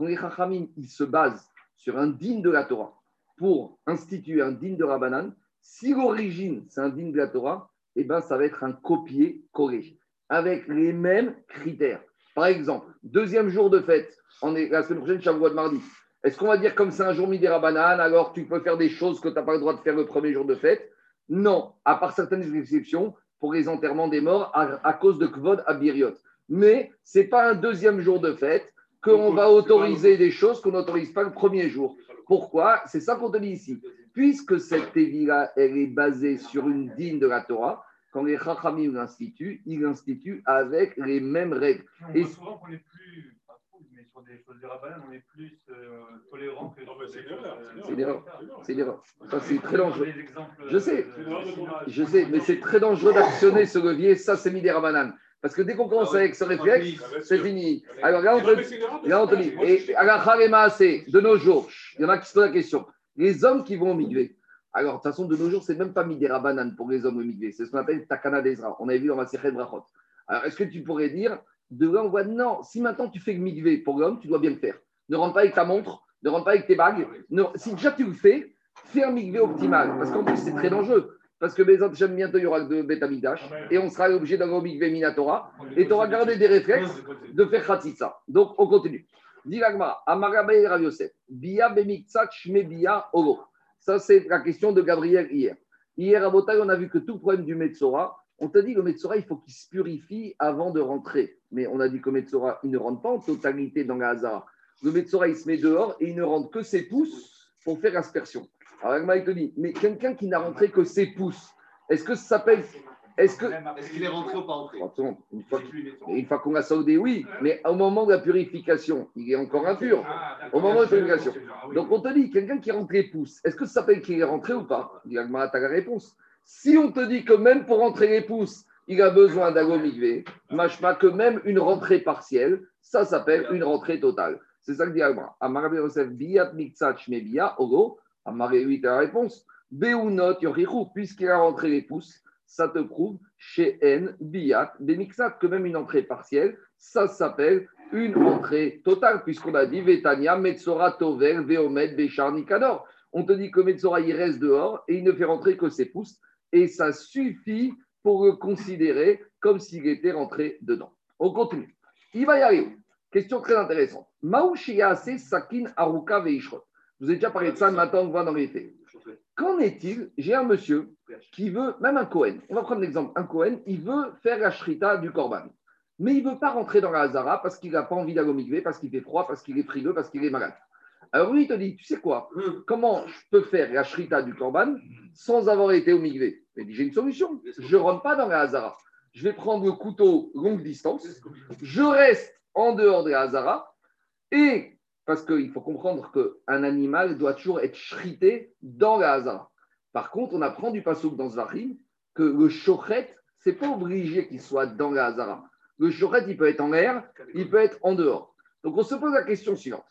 les chachamim, ils se basent sur un digne de la Torah pour instituer un digne de Rabbanan, si l'origine, c'est un digne de la Torah, eh ben, ça va être un copier-coller avec les mêmes critères. Par exemple, deuxième jour de fête, on est la semaine prochaine, Shavuot de mardi. Est-ce qu'on va dire comme c'est un jour midi Rabbanan, alors tu peux faire des choses que tu n'as pas le droit de faire le premier jour de fête? Non, à part certaines exceptions, pour les enterrements des morts à, cause de Kvod Abiriot. Mais ce n'est pas un deuxième jour de fête qu'on va autoriser des choses qu'on n'autorise pas le premier jour. Pourquoi? C'est ça qu'on te dit ici. Puisque cette Tevila, elle est basée sur une digne de la Torah, quand les Chachamim l'instituent, ils l'instituent avec les mêmes règles. On Et souvent qu'on est plus, pas trop, mais sur des choses de Rabbanan, on est plus euh, tolérant que. C'est une erreur. C'est une erreur. Ça, c'est très dangereux. Je sais, je sais, mais c'est très dangereux d'actionner ce levier. Ça, c'est mis des Rabbanan. Parce que dès qu'on commence avec ce réflexe, c'est fini. Alors là, on te, dit, et à c'est de nos jours, il y en a qui se posent la question. Les hommes qui vont au migvé, alors de toute façon, de nos jours, c'est même pas midera banane pour les hommes au migvé, c'est ce qu'on appelle takana d'Ezra. On avait vu dans la Brachot. Alors est-ce que tu pourrais dire, de là, on voit, non, si maintenant tu fais le migvé pour l'homme, tu dois bien le faire. Ne rentre pas avec ta montre, ne rentre pas avec tes bagues. si déjà tu le fais, fais un migvé optimal. Parce qu'en plus, c'est très dangereux. Parce que j'aime bientôt, il y aura de Betamidash et on sera obligé d'avoir Mikvé Minatora et tu auras gardé des réflexes de faire Khatitsa. Donc, on continue. Dilagma, Amarabe Rav Yosef, Bia Bemiktsat Shmebia Ogo. Ça, c'est la question de Gabriel hier. Hier à Botaï, on a vu que tout problème du Metzora, on t'a dit que le Metzora, il faut qu'il se purifie avant de rentrer. Mais on a dit que le Metzora, il ne rentre pas en totalité dans la Hazara. Le Metzora, il se met dehors et il ne rentre que ses pouces pour faire aspersion. Alors, Agma, il te dit, mais quelqu'un qui n'a rentré que ses pouces, est-ce que ça s'appelle. Est-ce que. Est-ce qu'il est rentré ou pas rentré? Une fois, une fois qu'on a saoudé, oui, mais au moment de la purification, il est encore impur. Ah, au moment de la purification. Donc on te dit, quelqu'un qui rentre les pouces, est-ce que ça s'appelle qu'il est rentré ou pas? Il as la réponse. Si on te dit que même pour rentrer les pouces, il a besoin d'agomigvé, pas que même une rentrée partielle, ça s'appelle une rentrée totale. C'est ça que dit Agma. Amarabe Yosef, biyat miktsat shmebiya, ogo. Amaré, oui, tu la réponse. Beunot yorichou, puisqu'il a rentré les pouces, ça te prouve chez N, Biyat, Bemixat, que même une entrée partielle, ça s'appelle une entrée totale, puisqu'on a dit Vetania, Metzora, Tovel, Veomet, Béchar, Nikador. On te dit que Metzora, il reste dehors et il ne fait rentrer que ses pouces, et ça suffit pour le considérer comme s'il était rentré dedans. On continue. Il va y arriver. Question très intéressante. Sakin Aruka Veishrot. Vous avez déjà parlé de ça, maintenant on voit dans les faits. Qu'en est-il? J'ai un monsieur qui veut, même un Cohen, on va prendre l'exemple, un Cohen, il veut faire la shrita du Corban. Mais il ne veut pas rentrer dans la Hazara parce qu'il n'a pas envie d'aller parce qu'il fait froid, parce qu'il est frileux, parce qu'il est malade. Alors lui, il te dit, tu sais quoi Comment je peux faire la shrita du Corban sans avoir été au migvé Il dit, j'ai une solution. Je ne rentre pas dans la Hazara. Je vais prendre le couteau longue distance. Je reste en dehors de la Hazara. Et parce qu'il faut comprendre qu'un animal doit toujours être shrité dans la hazara. Par contre, on apprend du pasouk dans Zvachim que le chochet, c'est pas obligé qu'il soit dans la hazara. Le chochet, il peut être en l'air, il peut être en dehors. Donc on se pose la question suivante.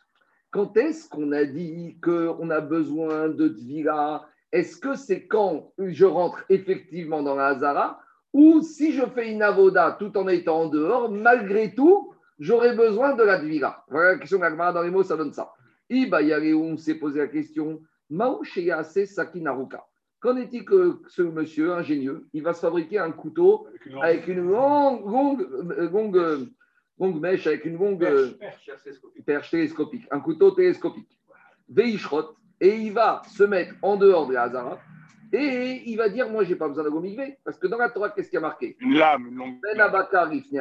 Quand est-ce qu'on a dit qu'on a besoin de tvila Est-ce que c'est quand je rentre effectivement dans la hazara? Ou si je fais une avoda tout en étant en dehors, malgré tout, j'aurais besoin de la dvira. Voilà la question d'Agmara dans les mots, ça donne ça. Iba on s'est posé la question Maoucheyase Sakinaruka. Qu'en est-il que ce monsieur ingénieux, il va se fabriquer un couteau avec une longue, longue, longue, longue mèche, avec une longue perche, télescopique, un couteau télescopique. Veishrot, et il va se mettre en dehors de la Hazara et il va dire, moi, je n'ai pas besoin d'un parce que dans la Torah, qu'est-ce qui a marqué? Une lame, une longue. Ben Abakar, ifne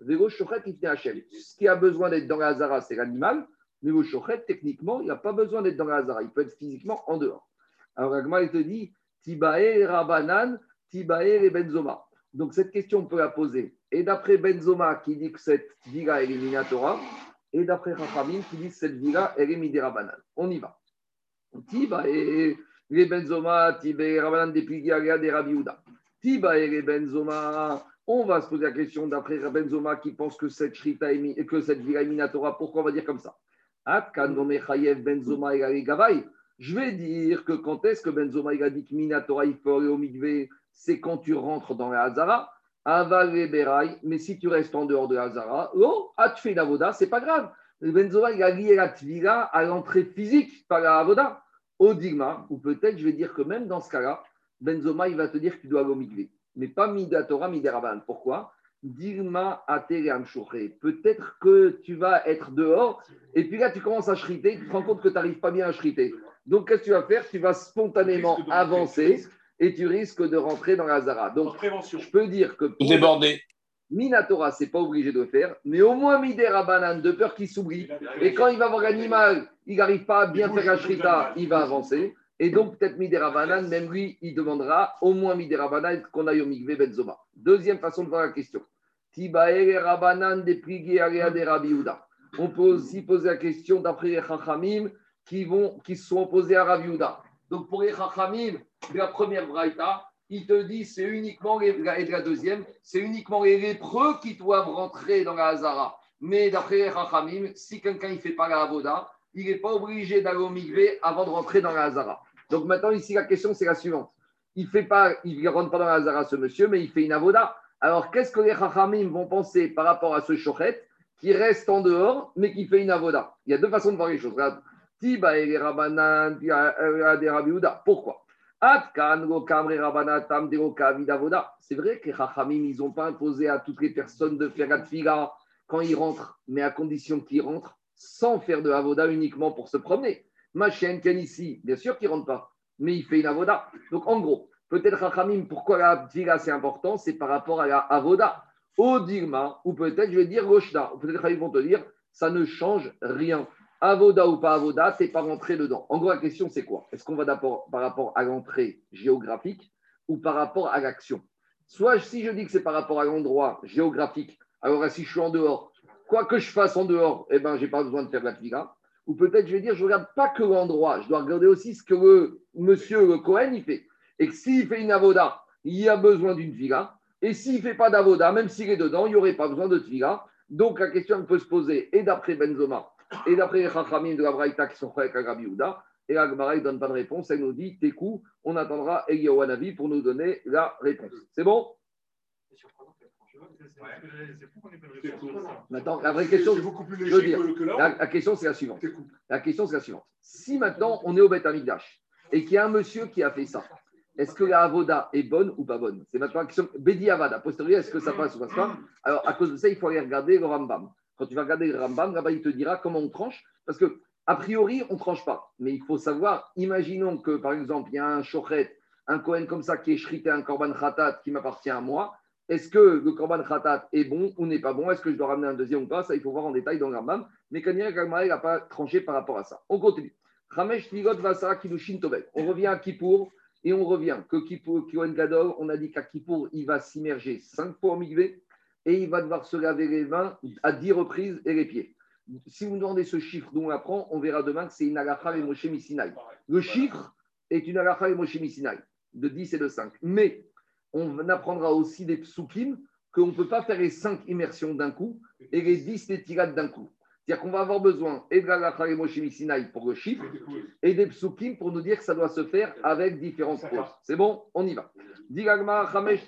Vego Shochet, ifne Hachem. Ce qui a besoin d'être dans la Hazara, c'est l'animal. Vego Shochet, techniquement, il n'a pas besoin d'être dans la Hazara. Il peut être physiquement en dehors. Alors, Agma, il te dit, Tibae Rabanan, Tibae et. Donc, cette question, on peut la poser. Et d'après Benzoma, qui dit que cette villa est Torah, et d'après Rachamim, qui dit que cette villa est Rabanan. On y va. Tibae les Benzoma, Tibé, Rabanan des des Rabiouda. Tiba et les Benzoma, on va se poser la question d'après Benzoma qui pense que cette shrita que cette Minatora, pourquoi on va dire comme ça? Benzoma et Gavai. Je vais dire que quand est-ce que Benzoma il a dit que Migvé, c'est quand tu rentres dans la Hazara. Aval Berai, mais si tu restes en dehors de Hazara, oh, ah, tu fais une avoda, c'est pas grave. Benzoma, il a lié la tvila à l'entrée physique par la avoda. Au digma, ou peut-être je vais dire que même dans ce cas-là, Benzoma, il va te dire que tu dois aller au mikvé. Mais pas Midatora, Mideraban. Pourquoi? Digma Ateream Peut-être que tu vas être dehors et puis là, tu commences à chriter, tu te rends compte que tu n'arrives pas bien à chriter. Donc, qu'est-ce que tu vas faire? Tu vas spontanément avancer et tu risques de rentrer dans la Zara. Donc, prévention. je peux dire que pour Débordé. Minatora, c'est pas obligé de le faire, mais au moins Midera Banane, de peur qu'il s'oublie. Et quand il va voir l'animal, il n'arrive pas à bien Il faire la shrita, il va avancer. Et donc, peut-être Midera Banane, même lui, il demandera au moins Midera Banane qu'on aille au Mikvé Benzoma. Deuxième façon de voir la question. Tibaere Rabanan de Prigé Alea de Rabbi Yehuda. On peut aussi poser la question d'après les Chachamim qui, vont, qui sont opposés à Rabbi Yehuda. Donc, pour les Chachamim de la première Braïta, il te dit c'est uniquement les, et de la deuxième, c'est uniquement les lépreux qui doivent rentrer dans la Hazara. Mais d'après les Chachamim, si quelqu'un ne fait pas la Avoda, il n'est pas obligé d'aller au Mikvé avant de rentrer dans la Hazara. Donc maintenant, ici, la question, c'est la suivante. Il ne rentre pas dans la Hazara, ce monsieur, mais il fait une Avoda. Alors, qu'est-ce que les Chachamim vont penser par rapport à ce Shochet qui reste en dehors, mais qui fait une Avoda? Il y a deux façons de voir les choses. Regarde. Tiba et Rabanan, Rabbi Yehuda. Pourquoi? C'est vrai que les Chachamim, ils n'ont pas imposé à toutes les personnes de faire la quand ils rentrent, mais à condition qu'ils rentrent sans faire de avoda uniquement pour se promener. Ma chienne Ken ici, bien sûr qu'il ne rentre pas, mais il fait une avoda. Donc en gros, peut-être Chachamim, pourquoi la tfila c'est important C'est par rapport à la avoda. Au ou peut-être je vais dire Roshna, ou peut-être ils vont te dire ça ne change rien. Avoda ou pas avoda, t'es pas rentré dedans. En gros, la question, c'est quoi? Est-ce qu'on va d'abord par rapport à l'entrée géographique ou par rapport à l'action? Soit si je dis que c'est par rapport à l'endroit géographique, alors si je suis en dehors, quoi que je fasse en dehors, eh ben, j'ai pas besoin de faire la tvila. Ou peut-être je vais dire, je regarde pas que l'endroit, je dois regarder aussi ce que le monsieur Cohen il fait. Et que s'il fait une avoda, il y a besoin d'une tvila. Et s'il fait pas d'avoda, même s'il est dedans, il n'y aurait pas besoin de tvila. Donc la question peut se poser, et d'après Benzoma, et d'après les Chachamim de la Braïta qui sont frères avec Rabbi Yehuda, et la Gemara ne donne pas de réponse, elle nous dit T'es coup, on attendra Eliyahu Hanavi pour nous donner la réponse. C'est bon? Maintenant, la vraie question, C'est beaucoup plus je veux dire, la, la question c'est la suivante. La question c'est la suivante. Si maintenant on est au Beth Amikdash et qu'il y a un monsieur qui a fait ça, est-ce que la avoda est bonne ou pas bonne? C'est maintenant la question. Bedi Avada, posteriori, est-ce que ça passe ou passe pas? Alors, à cause de ça, il faut aller regarder le Rambam. Quand tu vas regarder le Rambam, là-bas, il te dira comment on tranche. Parce que, a priori, on ne tranche pas. Mais il faut savoir, imaginons que, par exemple, il y a un Shochet, un Kohen comme ça qui est shrité un Korban Khatat qui m'appartient à moi. Est-ce que le Korban Khatat est bon ou n'est pas bon? Est-ce que je dois ramener un deuxième ou pas? Ça, il faut voir en détail dans le Rambam. Mais Kanya Gagmara n'a pas tranché par rapport à ça. On continue. Ramesh Tvigot Vasara Kilushin Tovek. On revient à Kippour et on revient que Gadol, on a dit qu'à Kippour, il va s'immerger cinq fois au Mikvé et il va devoir se laver les mains à dix reprises et les pieds. Si vous me demandez ce chiffre d'où on apprend, on verra demain que c'est une alacha et Moshe Misinaï. Le chiffre est une alacha et Moshe Misinaï, de 10 et de 5. Mais on apprendra aussi des psukim qu'on ne peut pas faire les 5 immersions d'un coup et les 10 les tirades d'un coup. C'est-à-dire qu'on va avoir besoin et de l'alacha et Moshe Misinaï pour le chiffre et des psukim pour nous dire que ça doit se faire avec différentes va. C'est bon On y va. Digagma, Chamesh.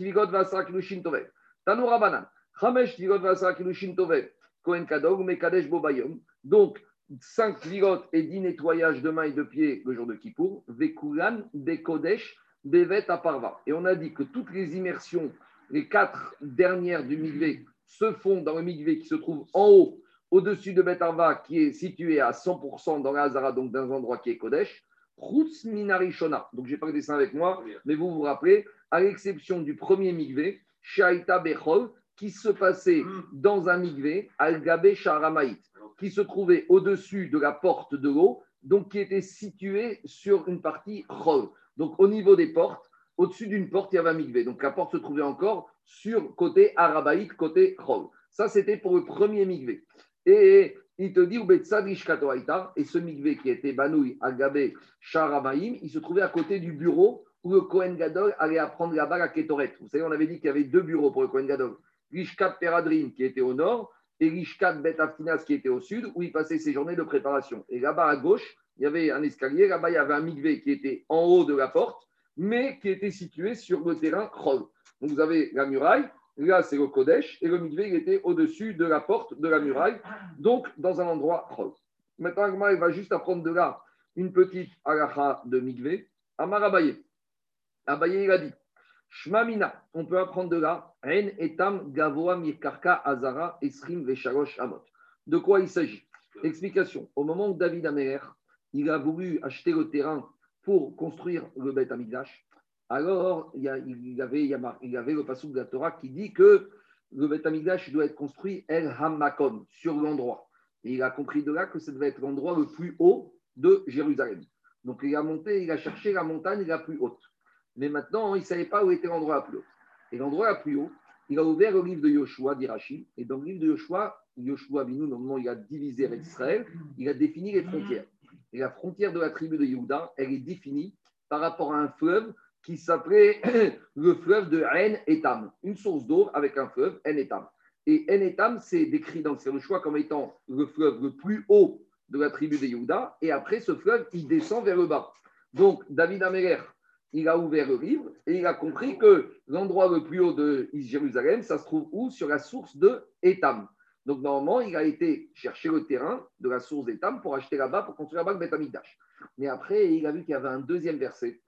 Tanu Rabanan. Chamesh, Tvigot, Vasra, Kilushin, Tovek. Kohen Kadog, Mekadesh, Bobayom. Donc, 5 tvigot et 10 nettoyages de mains et de pieds le jour de Kippour. Vekulan, Bekodesh, Bevet, Aparva. Et on a dit que toutes les immersions, les quatre dernières du Migvé, se font dans le Migvé qui se trouve en haut, au-dessus de Bet Arva, qui est situé à 100% dans la Hazara, donc dans un endroit qui est Kodesh. Chutz Minarishona. Donc, je n'ai pas le dessin avec moi, mais vous vous rappelez, à l'exception du premier Migvé, Shaita Bechol, qui se passait dans un Migvé, Al-Gabé Sharamaït, qui se trouvait au-dessus de la porte de l'eau, donc qui était situé sur une partie Chol. Donc, au niveau des portes, au-dessus d'une porte, il y avait un Migvé. Donc, la porte se trouvait encore sur côté Arabaït, côté Chol. Ça, c'était pour le premier Migvé. Et il te dit, et ce Migvé qui était Banouy, Al-Gabé Sharamaïm, il se trouvait à côté du bureau où le Kohen Gadol allait apprendre là-bas la Ketoret. Vous savez, on avait dit qu'il y avait deux bureaux pour le Kohen Gadol. Rishkat Peradrim qui était au nord et Rishkat Bet Aftinas qui était au sud, où il passait ses journées de préparation. Et là-bas à gauche, il y avait un escalier, là-bas il y avait un migvé qui était en haut de la porte, mais qui était situé sur le terrain Chol. Donc vous avez la muraille, Là, c'est le Kodesh. Et le mikvé, il était au-dessus de la porte de la muraille, donc dans un endroit rose. Maintenant, Agma, il va juste apprendre de là une petite alacha de mikvé. Amar Abaye. Abaye, il a dit Shmamina, on peut apprendre de là En etam gavoa mirkarka azara esrim veshalosh amot. De quoi il s'agit? Explication. Au moment où David Améler, il a voulu acheter le terrain pour construire le Beth Amigdash, alors il y, avait, il avait le passage de la Torah qui dit que le Beth Amigdash doit être construit El Hamakom, sur l'endroit. Et il a compris de là que ça devait être l'endroit le plus haut de Jérusalem. Donc il a monté, il a cherché la montagne la plus haute. Mais maintenant, il ne savait pas où était l'endroit le plus haut. Et l'endroit le plus haut, il a ouvert le livre de Yoshua, d'Irachi. Et dans le livre de Yoshua, Yoshua Binu, normalement, il a divisé Israël, il a défini les frontières. Et la frontière de la tribu de Yehuda, elle est définie par rapport à un fleuve qui s'appelait le fleuve de En Etam, une source d'eau avec un fleuve, En Etam. Et En Etam, c'est décrit dans le choix comme étant le fleuve le plus haut de la tribu de Yehuda. Et après, ce fleuve, il descend vers le bas. Donc, David Améler, il a ouvert le livre et il a compris que l'endroit le plus haut de Jérusalem, ça se trouve où? Sur la source de Etam. Donc, normalement, il a été chercher le terrain de la source d'Etam pour acheter là-bas, pour construire là-bas le Beth Amikdash. Mais après, il a vu qu'il y avait un deuxième verset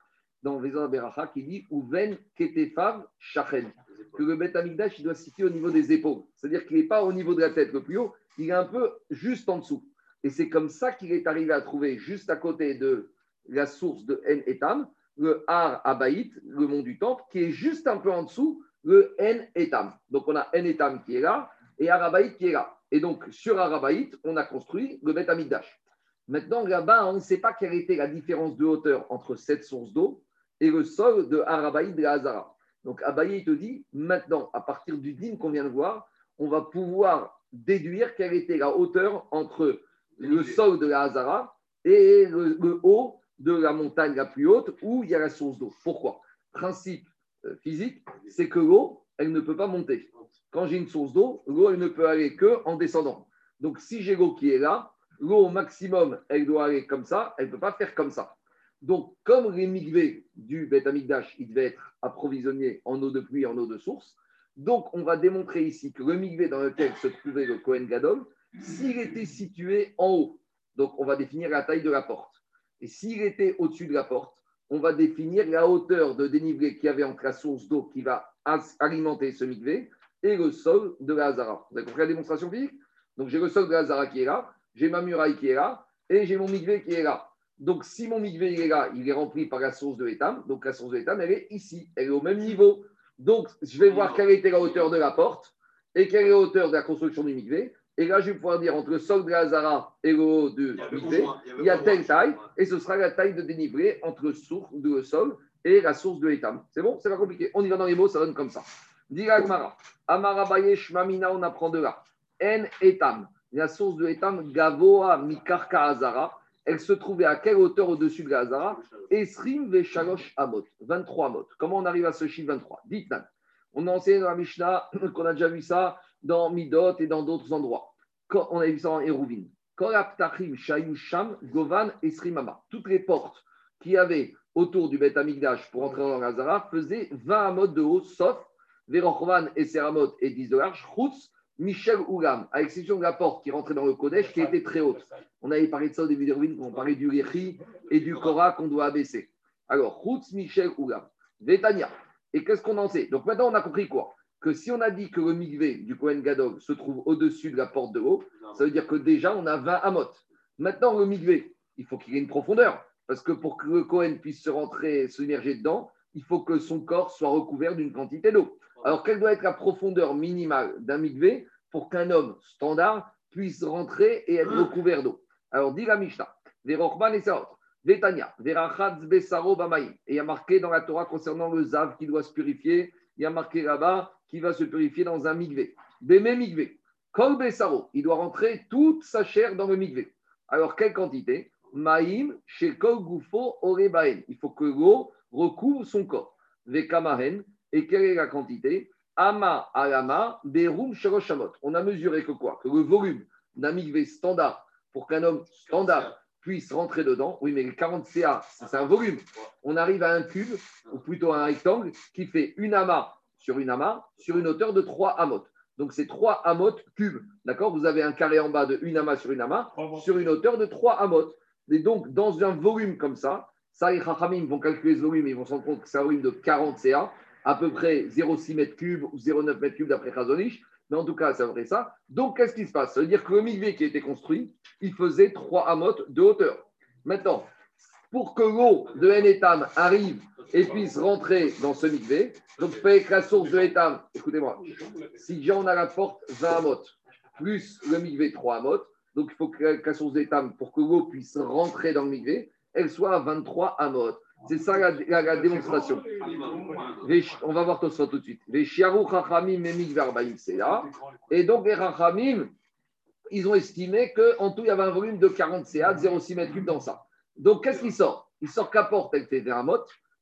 dans Vezor Beracha qui dit Uven Ketefav Shachen. Que le Beth Amikdash, il doit se situer au niveau des épaules. C'est-à-dire qu'il n'est pas au niveau de la tête le plus haut, il est un peu juste en dessous. Et c'est comme ça qu'il est arrivé à trouver juste à côté de la source de En Etam, le Har Abaït, le mont du Temple, qui est juste un peu en dessous, le En Etam. Donc on a En Etam qui est là et Arabaït qui est là. Et donc sur Arabaït, on a construit le Beth Amikdash. Maintenant, là-bas, on ne sait pas quelle était la différence de hauteur entre cette source d'eau et le sol de Arabaït de la Hazara. Donc Abaye te dit, maintenant, à partir du dîme qu'on vient de voir, on va pouvoir déduire quelle était la hauteur entre le sol de la Hazara et le, le haut de la montagne la plus haute où il y a la source d'eau. Pourquoi? Principe euh, physique, c'est que l'eau, elle ne peut pas monter. Quand j'ai une source d'eau, l'eau, elle ne peut aller que en descendant. Donc si j'ai l'eau qui est là, l'eau au maximum, elle doit aller comme ça, elle ne peut pas faire comme ça. Donc, comme les migvés du Beth Amikdash, ils devaient être approvisionnés en eau de pluie, en eau de source, donc on va démontrer ici que le migvé dans lequel se trouvait le Kohen Gadol, s'il était situé en haut, donc on va définir la taille de la porte. Et s'il était au-dessus de la porte, on va définir la hauteur de dénivelé qu'il y avait entre la source d'eau qui va alimenter ce migvé et le sol de la Hazara. Vous avez compris la démonstration physique? Donc j'ai le sol de la Hazara qui est là, j'ai ma muraille qui est là, et j'ai mon migvé qui est là. Donc si mon migvé il est là, il est rempli par la source de Etam, donc la source de Etam, elle est ici, elle est au même niveau. Donc je vais voir quelle était la hauteur de la porte et quelle est la hauteur de la construction du migvé. Et là, je vais pouvoir dire entre le sol de la Hazara et le haut du migvé, il y a telle taille, et ce sera la taille de dénivelé entre le, source, de sol et la source de l'étam. C'est bon? C'est pas compliqué. On y va dans les mots, ça donne comme ça. Dira. Amara Bayesh Mamina, on apprend de là. En etam. La source de etam, Gavoa Mikarka Hazara. Elle se trouvait à quelle hauteur au-dessus de la Hazara? Esrim Veshalosh Amot. 23 Amot. Comment on arrive à ce chiffre 23 Dites nous On a enseigné dans la Mishnah qu'on a déjà vu ça dans Midot et dans d'autres endroits. Quand on a vu ça en Hérouvine. Govan et Srimama. Toutes les portes qui avaient autour du Beth Amikdash pour entrer dans la Hazara faisaient 20 amot de haut, sauf Verochvan et Seramot et 10 de large, Chutz, Michel Ougam, à l'exception de la porte qui rentrait dans le Kodesh qui était très haute. On avait parlé de ça au début quand on parlait du Réchi et du Korah qu'on doit abaisser. Alors, Chutz, Michel Ougam, Vetania. Et qu'est-ce qu'on en sait? Donc maintenant, on a compris quoi? Que si on a dit que le migvé du Kohen Gadol se trouve au-dessus de la porte de haut, ça veut dire que déjà on a 20 amot. Maintenant, le migvé, il faut qu'il ait une profondeur. Parce que pour que le Kohen puisse se rentrer, se immerger dedans, il faut que son corps soit recouvert d'une quantité d'eau. Alors, quelle doit être la profondeur minimale d'un migvé pour qu'un homme standard puisse rentrer et être recouvert d'eau? Alors, dit la Mishnah, Verochman et Saot, Vetania, Verachatz Besaro Bamaïm. Et il y a marqué dans la Torah concernant le Zav qui doit se purifier, il y a marqué là-bas qui va se purifier dans un migvé. Bémé migvé. Kol Besaro, il doit rentrer toute sa chair dans le migvé. Alors, quelle quantité? Maïm, chez Kol Gufo, Orebaen. Il faut que l'eau recouvre son corps. Vekamahen, et quelle est la quantité? Ama alama, Berum Shamot. On a mesuré que quoi? Que le volume d'un migvé standard, pour qu'un homme standard puisse rentrer dedans, oui, mais les 40 CA, c'est un volume. On arrive à un cube, ou plutôt à un rectangle, qui fait une ama sur une amas, sur une hauteur de 3 amot. Donc c'est 3 amot cubes. D'accord? Vous avez un carré en bas de une amas sur une amas, sur une hauteur de 3 amot. Et donc, dans un volume comme ça, ça, les Chachamim vont calculer ce volume et ils vont se rendre compte que c'est un volume de 40 CA, à peu près 0,6 mètres cubes ou 0,9 mètres cubes d'après Khazonich. Mais en tout cas, c'est vrai ça. Donc, qu'est-ce qui se passe? Ça veut dire que le mikvé qui a été construit, il faisait 3 amot de hauteur. Maintenant, pour que l'eau de Etam arrive et puisse rentrer dans ce mikvé, donc fait que la source de Etam, écoutez-moi, si déjà on a la porte 20 amot, plus le mikvé 3 amot, donc il faut que la source d'Etam, pour que l'eau puisse rentrer dans le mikvé, elle soit à 23 amot. C'est ça la, la- démonstration. On va voir tout ça tout de suite. Veshiaru chachamim memik verbaim là. Et donc les chachamim, ils ont estimé qu'en tout, il y avait un volume de 40 CA, de 0,6 mètres cubes dans ça. Donc qu'est-ce qui sort? Il sort la porte, elle fait 20 mot,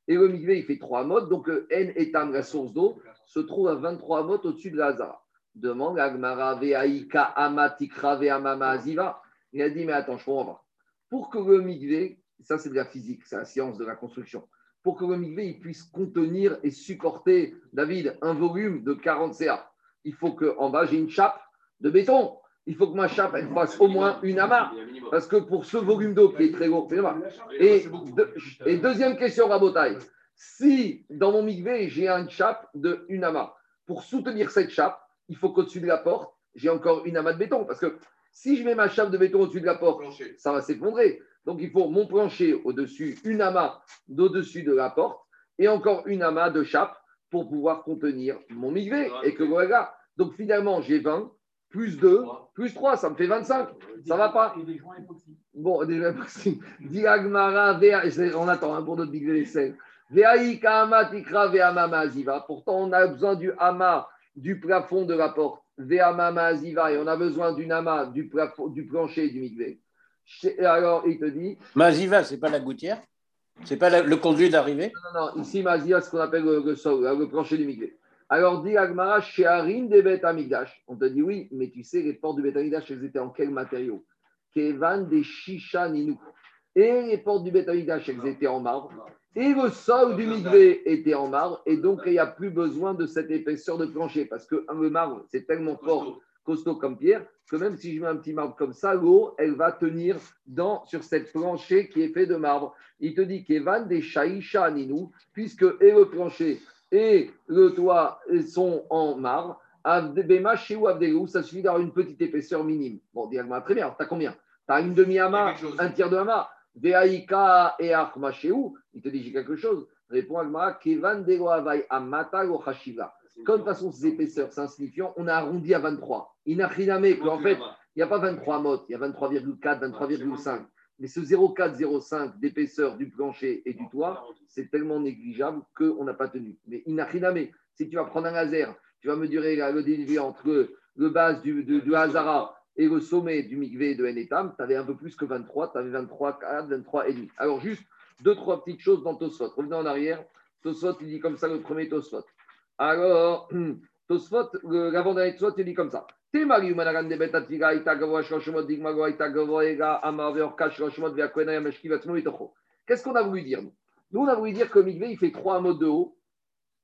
et le mikvé, il fait 3 mot. Donc euh, N etam, la source d'eau, se trouve à 23 mot au-dessus de la Hazara. Demande Agmara Veaïka Amatikra Veamama Aziva. Il a dit, mais attends, je. Pour que le mikvé, ça c'est de la physique, c'est la science de la construction, pour que le mikvé il puisse contenir et supporter, David, un volume de 40 CA, il faut qu'en bas j'ai une chape de béton. Il faut que ma chape elle fasse au moins une amarre. Parce que pour ce volume d'eau qui est très lourd, voir. Et, deux- et deuxième question, Rabotaille. Si dans mon mikvé, j'ai une chape de une amas, pour soutenir cette chape, il faut qu'au-dessus de la porte, j'ai encore une amas de béton. Parce que si je mets ma chape de béton au-dessus de la porte, ça va s'effondrer. Donc il faut mon plancher au-dessus, une amas d'au-dessus de la porte, et encore une amas de chape pour pouvoir contenir mon mikvé. Et que voilà. Donc finalement, j'ai 20, plus 2, plus 3, ça me fait 25. Ça va pas Bon, déjà, merci. Diagmara, Vea- c'est- on attend hein, pour notre big vaisselle. Veaïka ama tikra veamama aziva. Pourtant, on a besoin du ama du plafond de la porte. Veamama aziva. Et on a besoin d'une ama du, plafond, du plancher du migvé. Et alors, il te dit, Maziva, c'est pas la gouttière? C'est pas la- le conduit d'arrivée? Non, non, ici, Mazia, ce qu'on appelle le, le sol, là, le plancher du migvé. Alors, dit Agmara, chez Harim des bêtes amigdash. On te dit oui, mais tu sais, les portes du bêtes amigdash, elles étaient en quel matériau? Kevan des Shisha Ninou. Et les portes du bêtes amigdash, elles étaient en marbre. Et le sol du migvé était en marbre. Et donc, il n'y a plus besoin de cette épaisseur de plancher. Parce que hein, le marbre, c'est tellement fort, costaud comme pierre, que même si je mets un petit marbre comme ça, l'eau, elle va tenir dans, sur cette plancher qui est fait de marbre. Il te dit Kevan des Shaisha Ninou, puisque et le plancher et le toit sont en marbre. Abdebema chez ou Abdelou, ça suffit d'avoir une petite épaisseur minime. Bon, diagma, très bien. Tu as combien Tu as une demi-ama, un tiers de hama. Veaïka et Achma chez où Il te dit j'ai quelque chose. Répond Agma, Kevan de Goavai Amata go Hashiva. Comme de toute façon, ces épaisseurs, c'est insignifiant, on a arrondi à 23. Inachiname, qu'en fait, il n'y a pas 23 modes, il y a 23,4, 23,5. Mais ce 0,4, 0,5 d'épaisseur du plancher et du toit, c'est tellement négligeable qu'on n'a pas tenu. Mais inachiname, si tu vas prendre un laser, tu vas mesurer le dénivelé entre le base du, du, du Hazara et le sommet du Mikvé de Enetam, tu avais un peu plus que 23, tu avais 23, 4, 23 et demi. Alors juste deux, trois petites choses dans Tosfot. Revenons en arrière. Tosfot, il dit comme ça le premier Tosfot. Alors, Tosfot, l'avant-dernier Tosfot, il dit comme ça. Qu'est-ce qu'on a voulu dire nous? On a voulu dire que le Mikvé, il fait trois amas de haut,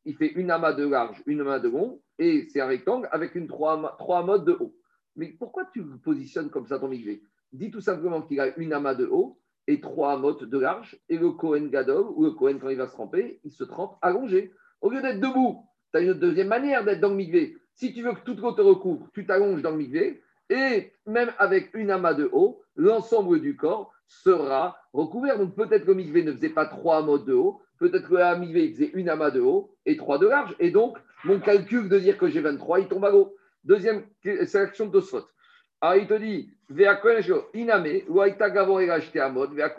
il fait une amas de large, une amas de long, et c'est un rectangle avec une trois, amas- trois de haut. Mais pourquoi tu positionnes comme ça ton Mikvé Dis tout simplement qu'il a une amas de haut et trois amas de large, et le Kohen Gadol, ou le Kohen, quand il va se tremper, il se trempe allongé. Au lieu d'être debout, tu as une deuxième manière d'être dans le Mikvé. Si tu veux que toute l'eau te recouvre, tu t'allonges dans le Mikvé, et même avec une amas de haut, l'ensemble du corps sera recouvert. Donc peut-être que le Mikvé ne faisait pas trois amas de haut, peut-être que le Mikvé il faisait une amas de haut et trois de large. Et donc, mon calcul de dire que j'ai 23, il tombe à l'eau. Deuxième sélection de Tosfot. Ah, il te dit, Iname, et à mode, il va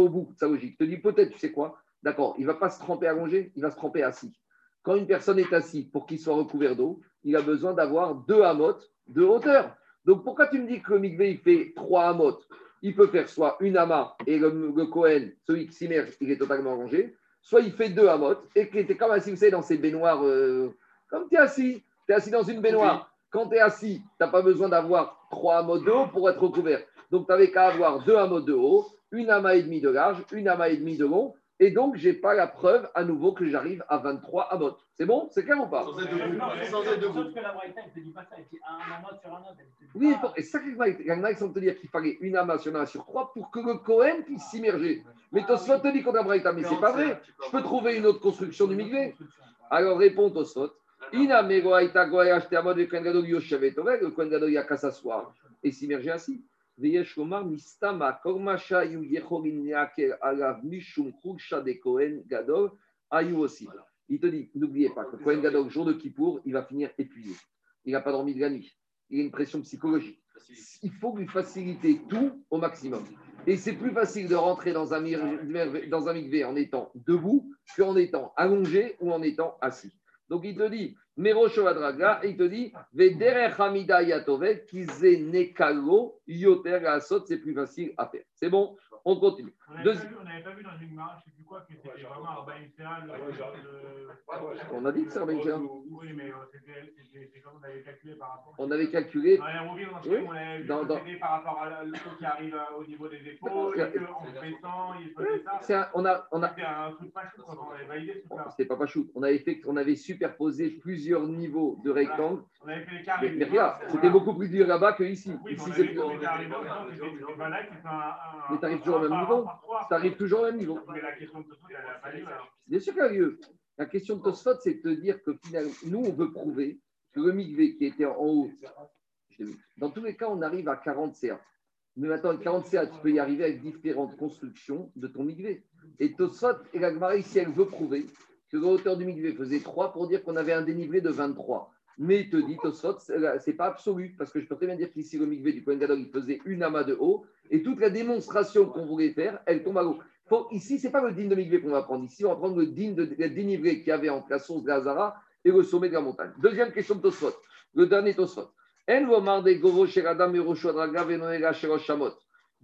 au bout de sa logique. Il te dit, peut-être, tu sais quoi? D'accord, il ne va pas se tremper allongé, il va se tremper assis. Quand une personne est assise pour qu'il soit recouvert d'eau, il a besoin d'avoir deux amotes de hauteur. Donc pourquoi tu me dis que le mikvé il fait trois amotes Il peut faire soit une ama et le, le Cohen, celui qui s'immerge, il est totalement allongé, soit il fait deux amotes et qu'il était comme assis, vous savez, dans ces baignoires, euh, comme tu es assis, tu es assis dans une baignoire. Quand tu es assis, tu n'as pas besoin d'avoir trois amotes de haut pour être recouvert. Donc tu n'avais qu'à avoir deux amotes de haut, une ama et demie de large, une ama et demie de long, Et donc, je n'ai pas la preuve à nouveau que j'arrive à 23 amot. C'est bon C'est clair ou pas Sans être debout. Sans être debout. Sauf que la Braïta, elle ne te dit pas ça. Elle dit un amot sur un autre. Oui, et ça, il y en a qui sont te dire qu'il fallait une amas sur un sur trois pour que le Cohen puisse s'immerger. Mais Tosfot te dit qu'on a Braïta, mais c'est pas vrai. Je peux trouver une autre construction du Migvé. Alors répond Tosfot. Ina mego aita goy acheté à mode le Kohen Gadol le Kohen Gadol il a qu'à s'asseoir et s'immerger ainsi. Il te dit, n'oubliez pas que Kohen Gadol, jour de Kippour, il va finir épuisé. Il n'a pas dormi de la nuit. Il a une pression psychologique. Il faut lui faciliter tout au maximum. Et c'est plus facile de rentrer dans un, dans un mikvé en étant debout qu'en étant allongé ou en étant assis. Donc il te dit, Mero Shovadraga, et il te dit, Vederech Hamida Yatove, Kize Nekalo, Yoter Asot, c'est plus facile à faire. C'est bon? On continue. On n'avait pas, vu- pas dans une marche, que c'était vraiment ouais. On a dit que c'est Arba Israël. Oui, mais c'était c'était- c'est comme on avait calculé par rapport. On avait calculé. Dans les Roville, dans Oui. on avait vu Dans- que dans- c'était par rapport à l'eau qui arrive euh, au niveau des épaules, et il faisait ça. un- on a, on a, C'était un truc pas chou quand on avait validé tout ça. c'était pas pas chou. On avait fait, on avait superposé plusieurs niveaux de rectangles. On avait fait les carrés. Mais, mais regarde, c'était beaucoup plus dur là-bas que ici. Oui, mais Ici, c'est plus. t'arrives toujours au même niveau. un par trois. Ça arrive toujours au même niveau. Mais la question Bien sûr qu'il lieu. La question de Tosfot, c'est de te dire que finalement, nous, on veut prouver que le Migvé qui était en haut, dans tous les cas, on arrive à 40 CA. Mais maintenant, 40 CA, tu peux y arriver avec différentes constructions de ton Migvé. Et Tosfot et la Gemara, ici, elle veut prouver que la hauteur du Migvé faisait 3 pour dire qu'on avait un dénivelé de 23. Mais il te dit, Tosfot, c'est c'est pas absolu, parce que je peux très bien dire qu'ici, le Migvé du Kohen Gadol, il faisait une amas de haut, et toute la démonstration qu'on voulait faire, elle tombe à l'eau. Ici, ce n'est pas le digne de Migvé qu'on va prendre. Ici, on va prendre le digne de, le dénivelé qu'il y avait entre la source de la Zara et le sommet de la montagne. Deuxième question de Tosfot. Le dernier Tosfot. En vomar de govo shel adam erosho draga venoega shamot.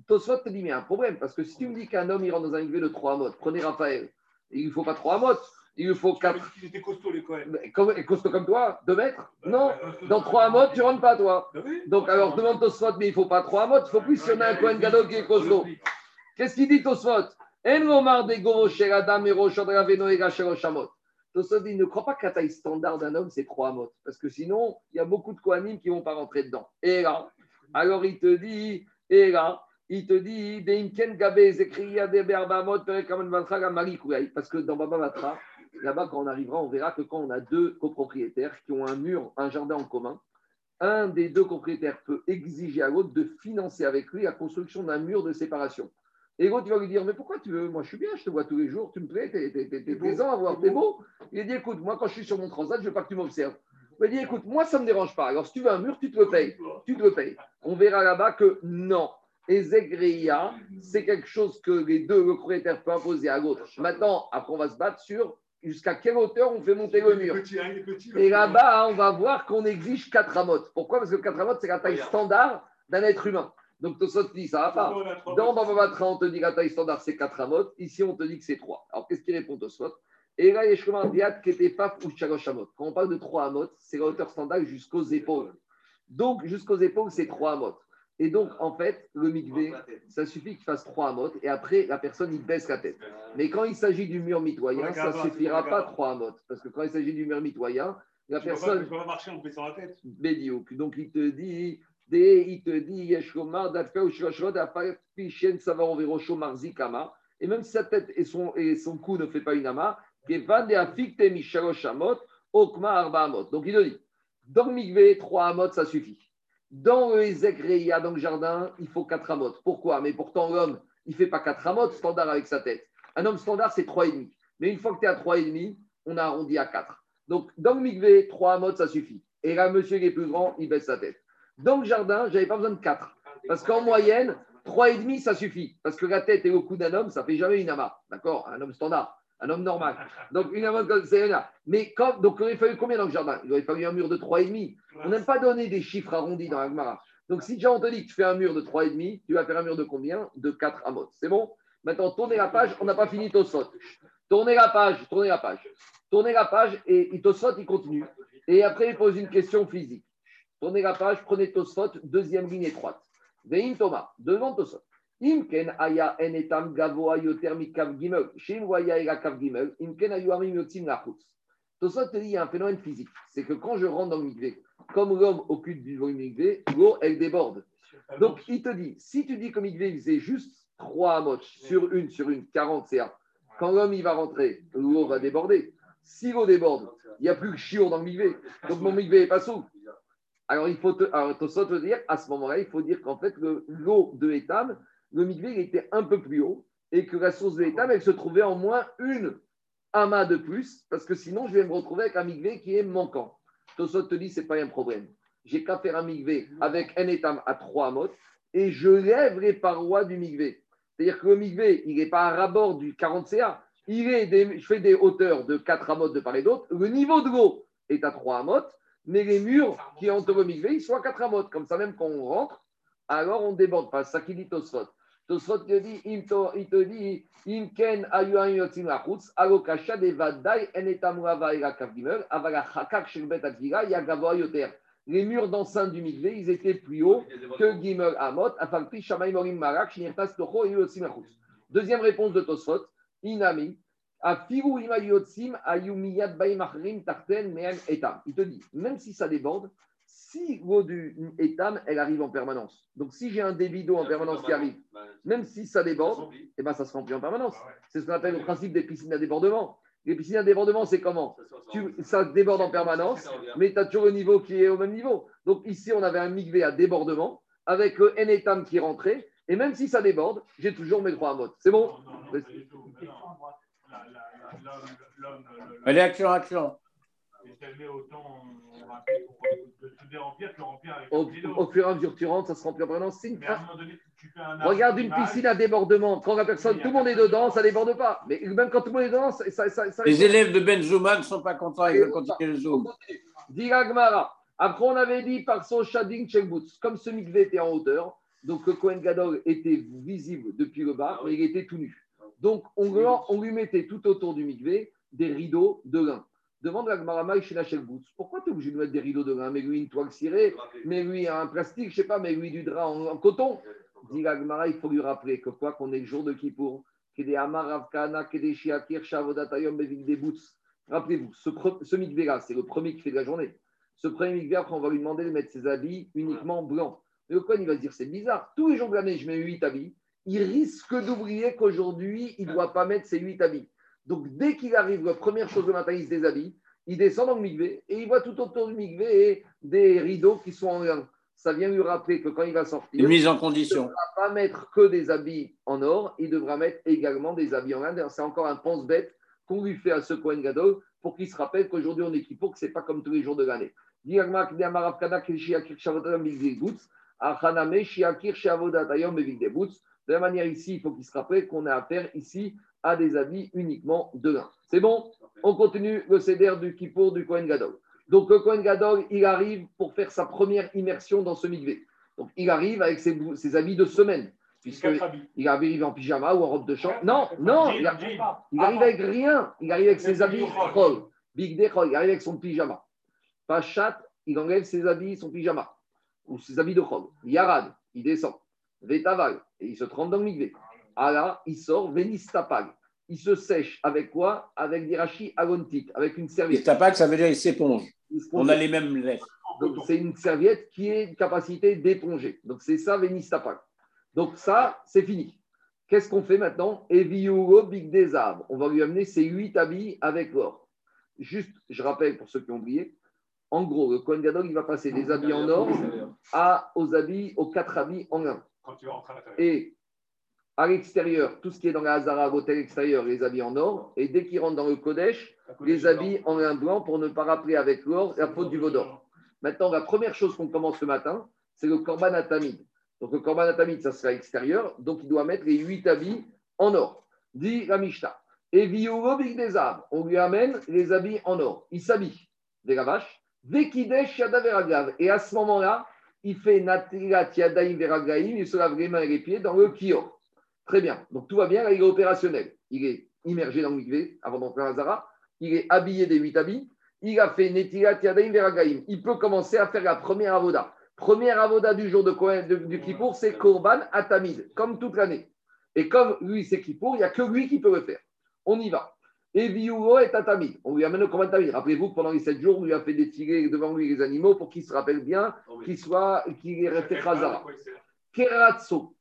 Tosfot te dit, mais il y a un problème, parce que si tu me dis qu'un homme, il rentre dans un Migvé de 3 amotes, prenez Raphaël, il ne faut pas 3 amotes, il lui faut 4. Ils étaient costauds, les Cohen. Comme, costaud comme toi, 2 mètres? Non, dans 3 amotes, tu ne rentres pas, toi. Bah. Donc, alors, demande Tosfot, mais il ne faut pas 3 amotes, il faut plus si on a un Kohen Gadol qui est costaud. Qu'est-ce qu'il dit Tosfot? En lomar de adam shamot. Tosfot dit, ne crois pas que la taille standard d'un homme, c'est 3 amotes, parce que sinon, il y a beaucoup de Kohanim qui ne vont pas rentrer dedans. Et là, alors il te dit, et là, il te dit, parce que dans Baba Batra, là-bas, quand on arrivera, on verra que quand on a deux copropriétaires qui ont un mur, un jardin en commun, un des deux propriétaires peut exiger à l'autre de financer avec lui la construction d'un mur de séparation. Et l'autre, il va lui dire, mais pourquoi tu veux Moi, je suis bien, je te vois tous les jours, tu me plais, t'es, t'es, t'es- t'es plaisant à voir, t'es beau. Il dit, écoute, moi, quand je suis sur mon transat, je veux pas que tu m'observes. Il m'a dit, écoute, moi, ça ne me dérange pas. Alors, si tu veux un mur, tu te le payes. Tu te le payes. On verra là-bas que non. Et Zegreya, c'est quelque chose que les deux le propriétaires peuvent imposer à l'autre. Maintenant, après, on va se battre sur jusqu'à quelle hauteur on fait monter le mur. Hein, Et là-bas, hein, on va voir qu'on exige 4 amotes. Pourquoi? Parce que 4 amotes, c'est la taille standard d'un être humain. Donc, Tosot dit, ça va pas. Dans Baba Batra, on te dit que la taille standard, c'est 4 amotes. Ici, on te dit que c'est 3. Alors, qu'est-ce qu'il répond Tosot? Et là, qui était pas ou Amot. Quand on parle de 3 amotes, c'est la hauteur standard jusqu'aux épaules. Donc, jusqu'aux épaules, c'est 3 amotes. Et donc, en fait, le mikvé, ça suffit qu'il fasse 3 amotes. Et après, la personne, il baisse la tête. Mais quand il s'agit du mur mitoyen, ça ne suffira pas 3 amotes. Parce que quand il s'agit du mur mitoyen, la Tu ne personne. peux pas marcher en baissant la tête. Bédiouk. Donc il te dit, il te dit. Et même si sa tête et son, et son cou ne fait pas une ama. Donc il te dit, dans le Mikvé, 3 amot, ça suffit. Dans le Ezek Reya, dans le jardin, il faut 4 amot. Pourquoi? Mais pourtant, l'homme, il ne fait pas 4 amot standard avec sa tête. Un homme standard, c'est 3,5. Mais une fois que tu es à 3,5, on a arrondi à 4. Donc, dans le Mikvé, 3 amot, ça suffit. Et là, monsieur qui est plus grand, il baisse sa tête. Dans le jardin, je n'avais pas besoin de 4. Parce qu'en moyenne, 3,5, ça suffit. Parce que la tête et le cou d'un homme, ça ne fait jamais une ama. D'accord? Un homme standard, un homme normal. Donc, une ama, c'est là. Mais quand, donc, il aurait fallu combien dans le jardin? Il aurait fallu un mur de 3,5. On n'aime pas donner des chiffres arrondis dans Agmara. Donc, si déjà on te dit que tu fais un mur de 3,5, tu vas faire un mur de combien? De 4 amot. C'est bon? Maintenant, tournez la page. On n'a pas fini Tosot. Tournez la page. Tournez la page. Tournez la page et Tosot, il continue. Et après, il pose une question physique. Tournez la page, prenez Tosfot, deuxième ligne étroite. Vein Thomas, devant Tosfot. Imken aya en etam mikav gimel. Shem waya ela kav gimel. Imken yotzim lachutz. Tosot te dit, il y a un phénomène physique. C'est que quand je rentre dans le mikvé, comme l'homme occupe du volume mikvé, l'eau, elle déborde. Donc, il te dit, si tu dis que mikvé, il faisait juste 3 amot sur une, sur une, 40 CA, quand l'homme, il va rentrer, l'eau va déborder. Si l'eau déborde, il n'y a plus que chiour dans le. Donc, mon mikvé n'est pas sous. Alors, il faut te, te dire, à ce moment-là, il faut dire qu'en fait, le- l'eau de Etam, le mikvé, il était un peu plus haut et que la source de Etam, elle se trouvait en moins une amas de plus, parce que sinon, je vais me retrouver avec un migvé qui est manquant. Tosot te dit, c'est pas un problème. J'ai qu'à faire un migvé avec un étam à 3 amotes et je lève les parois du migvé. C'est-à-dire que le migvé, il n'est pas à rabord du 40 CA, il est des- je fais des hauteurs de 4 amotes de part et d'autre. Le niveau de l'eau est à 3 amotes, mais les murs qui entourent le migvé, ils sont à 4 amotes. Comme ça, même quand on rentre, alors on déborde pas. C'est ça qui dit Tosfot. Tosfot te dit, il te, dit, Imken ayuan yotzim lachutz, alokasha de vadai en etamurava et la kavgimel, avala chakak shel bet atvila, yagavoa yoter. Les murs d'enceinte du mikvé, ils étaient plus hauts que Gimel Amot, afalpi shamay morim marak, shnirtas toho et yotzim. Deuxième réponse de Tosfot, Inami, Il te dit, même si ça déborde, si l'eau du étam, elle arrive en permanence. Donc si j'ai un débit d'eau en permanence qui arrive, même si ça déborde, eh ben, ça se remplit en permanence. C'est ce qu'on appelle le principe des piscines à débordement. Les piscines à débordement, c'est comment Tu- Ça déborde en permanence, mais tu as toujours le niveau qui est au même niveau. Donc ici, on avait un migvé à débordement avec le N-étam qui rentrait. Et même si ça déborde, j'ai toujours mes trois modes. C'est bon? Non, non, non, Allez, action, action. Au, au fur et à mesure que tu rentres, ça se remplit en permanence. Une- un moment donné, tu fais un Regarde une piscine à débordement. Quand la personne, tout le monde est dedans, ça déborde pas. Mais même quand tout le monde est dedans, ça, ça, ça- ça- Les élèves de Benzouma ne sont pas contents, ils veulent continuer le zoom. Après, on avait dit par son shading Chelbutz, comme ce mikvé était en hauteur, donc le Kohen Gadol était visible depuis le bas, mais il était tout nu. Donc, on, lui- on lui mettait tout autour du mikvé des rideaux de lin. Demande la Gemara Maï chez la Chelbutz. Pourquoi tu es obligé de mettre des rideaux de lin? Mais lui, une toile cirée, mais lui, un plastique, je sais pas, mais lui, du drap en, en coton. Dit la Gemara, il faut lui rappeler que quoi qu'on est le jour de Kippour, que des Amarav Kana, que des Shiakir, Bevik des Boots. Rappelez-vous, ce, ce mikvé-là, c'est le premier qui fait de la journée. Ce premier mikvé, après, on va lui demander de mettre ses habits uniquement blancs. Mais le Kohen, il va se dire, c'est bizarre. Tous les jours de l'année, je mets 8 habits. Il risque d'oublier qu'aujourd'hui, il ne doit pas mettre ses 8 habits. Donc, dès qu'il arrive, la première chose le matin, il se déshabille. Il descend dans le mikvé et il voit tout autour du mikvé des rideaux qui sont en lin. Ça vient lui rappeler que quand il va sortir, Une mise en il ne condition. devra pas mettre que des habits en or, il devra mettre également des habits en lin. C'est encore un pense-bête qu'on lui fait à ce Kohen Gadol pour qu'il se rappelle qu'aujourd'hui on est pour que ce n'est pas comme tous les jours de l'année. De la manière ici, il faut qu'il se rappelle qu'on a affaire ici à des habits uniquement de lin. C'est bon? On continue le céder du Kippour du Kohen Gadol. Donc le Kohen Gadol, il arrive pour faire sa première immersion dans ce mikvé. Donc il arrive avec ses, habits de semaine, puisque Quatre habits. il arrive en pyjama ou en robe de chambre. Non, non, il, a- Jean, il arrive avec rien. Il arrive avec ses habits chol. Big Day. Il arrive avec son pyjama. Pachat, il enlève ses habits, son pyjama. Ou ses habits de chol. Yarad, il descend. Vetaval, et il se trempe dans le mikvé. Ala, il sort. Venistapag. Il se sèche avec quoi? Avec des rachis agontiques, avec une Et serviette. tapac, ça veut dire il s'éponge. On a les mêmes lettres. donc, c'est une serviette qui a une capacité d'éponger. Donc, c'est ça, Vénistapak. Donc, ça, c'est fini. Qu'est-ce qu'on fait maintenant? Eviuro Big des arbres. On va lui amener ses huit habits avec l'or. Juste, je rappelle pour ceux qui ont oublié, en gros, le Kohen Gadol, il va passer des habits en or à, aux habits, aux quatre habits en lin. Quand tu rentres à l'intérieur. Et à l'extérieur, tout ce qui est dans la Hazara, l'hôtel extérieur, les habits en or. Et dès qu'il rentre dans le Kodesh, les habits en lin blanc pour ne pas rappeler avec l'or la faute du Vaudor. Maintenant, la première chose qu'on commence ce matin, c'est le Korban Atamid. Donc, le Korban Atamid, ça sera extérieur. Donc, il doit mettre les huit habits en or. Dit la Mishnah. Et des arbres. On lui amène les habits en or. Il s'habille. Des la vache. Yada Veragav. Et à ce moment-là, il fait Yadaim Veragaim. Il se lave les mains et les pieds dans le kior. Très bien. Donc, tout va bien. Il est opérationnel. Il est immergé dans le avant d'entrer à Hazara. Il est habillé des huit habits. Il a fait Netilat Yadaim Veragaim. Il peut commencer à faire la première avoda. Première avoda du jour de, de- du Kippour, c'est Korban Atamid, comme toute l'année. Et comme lui, c'est Kippour, il n'y a que lui qui peut le faire. On y va. Et Viugo est Atamid. On lui amène le Korban Atamid. Rappelez-vous que pendant les sept jours, on lui a fait défiler devant lui les animaux pour qu'il se rappelle bien, qu'il soit, qu'il ait resté Khazara. Keratso,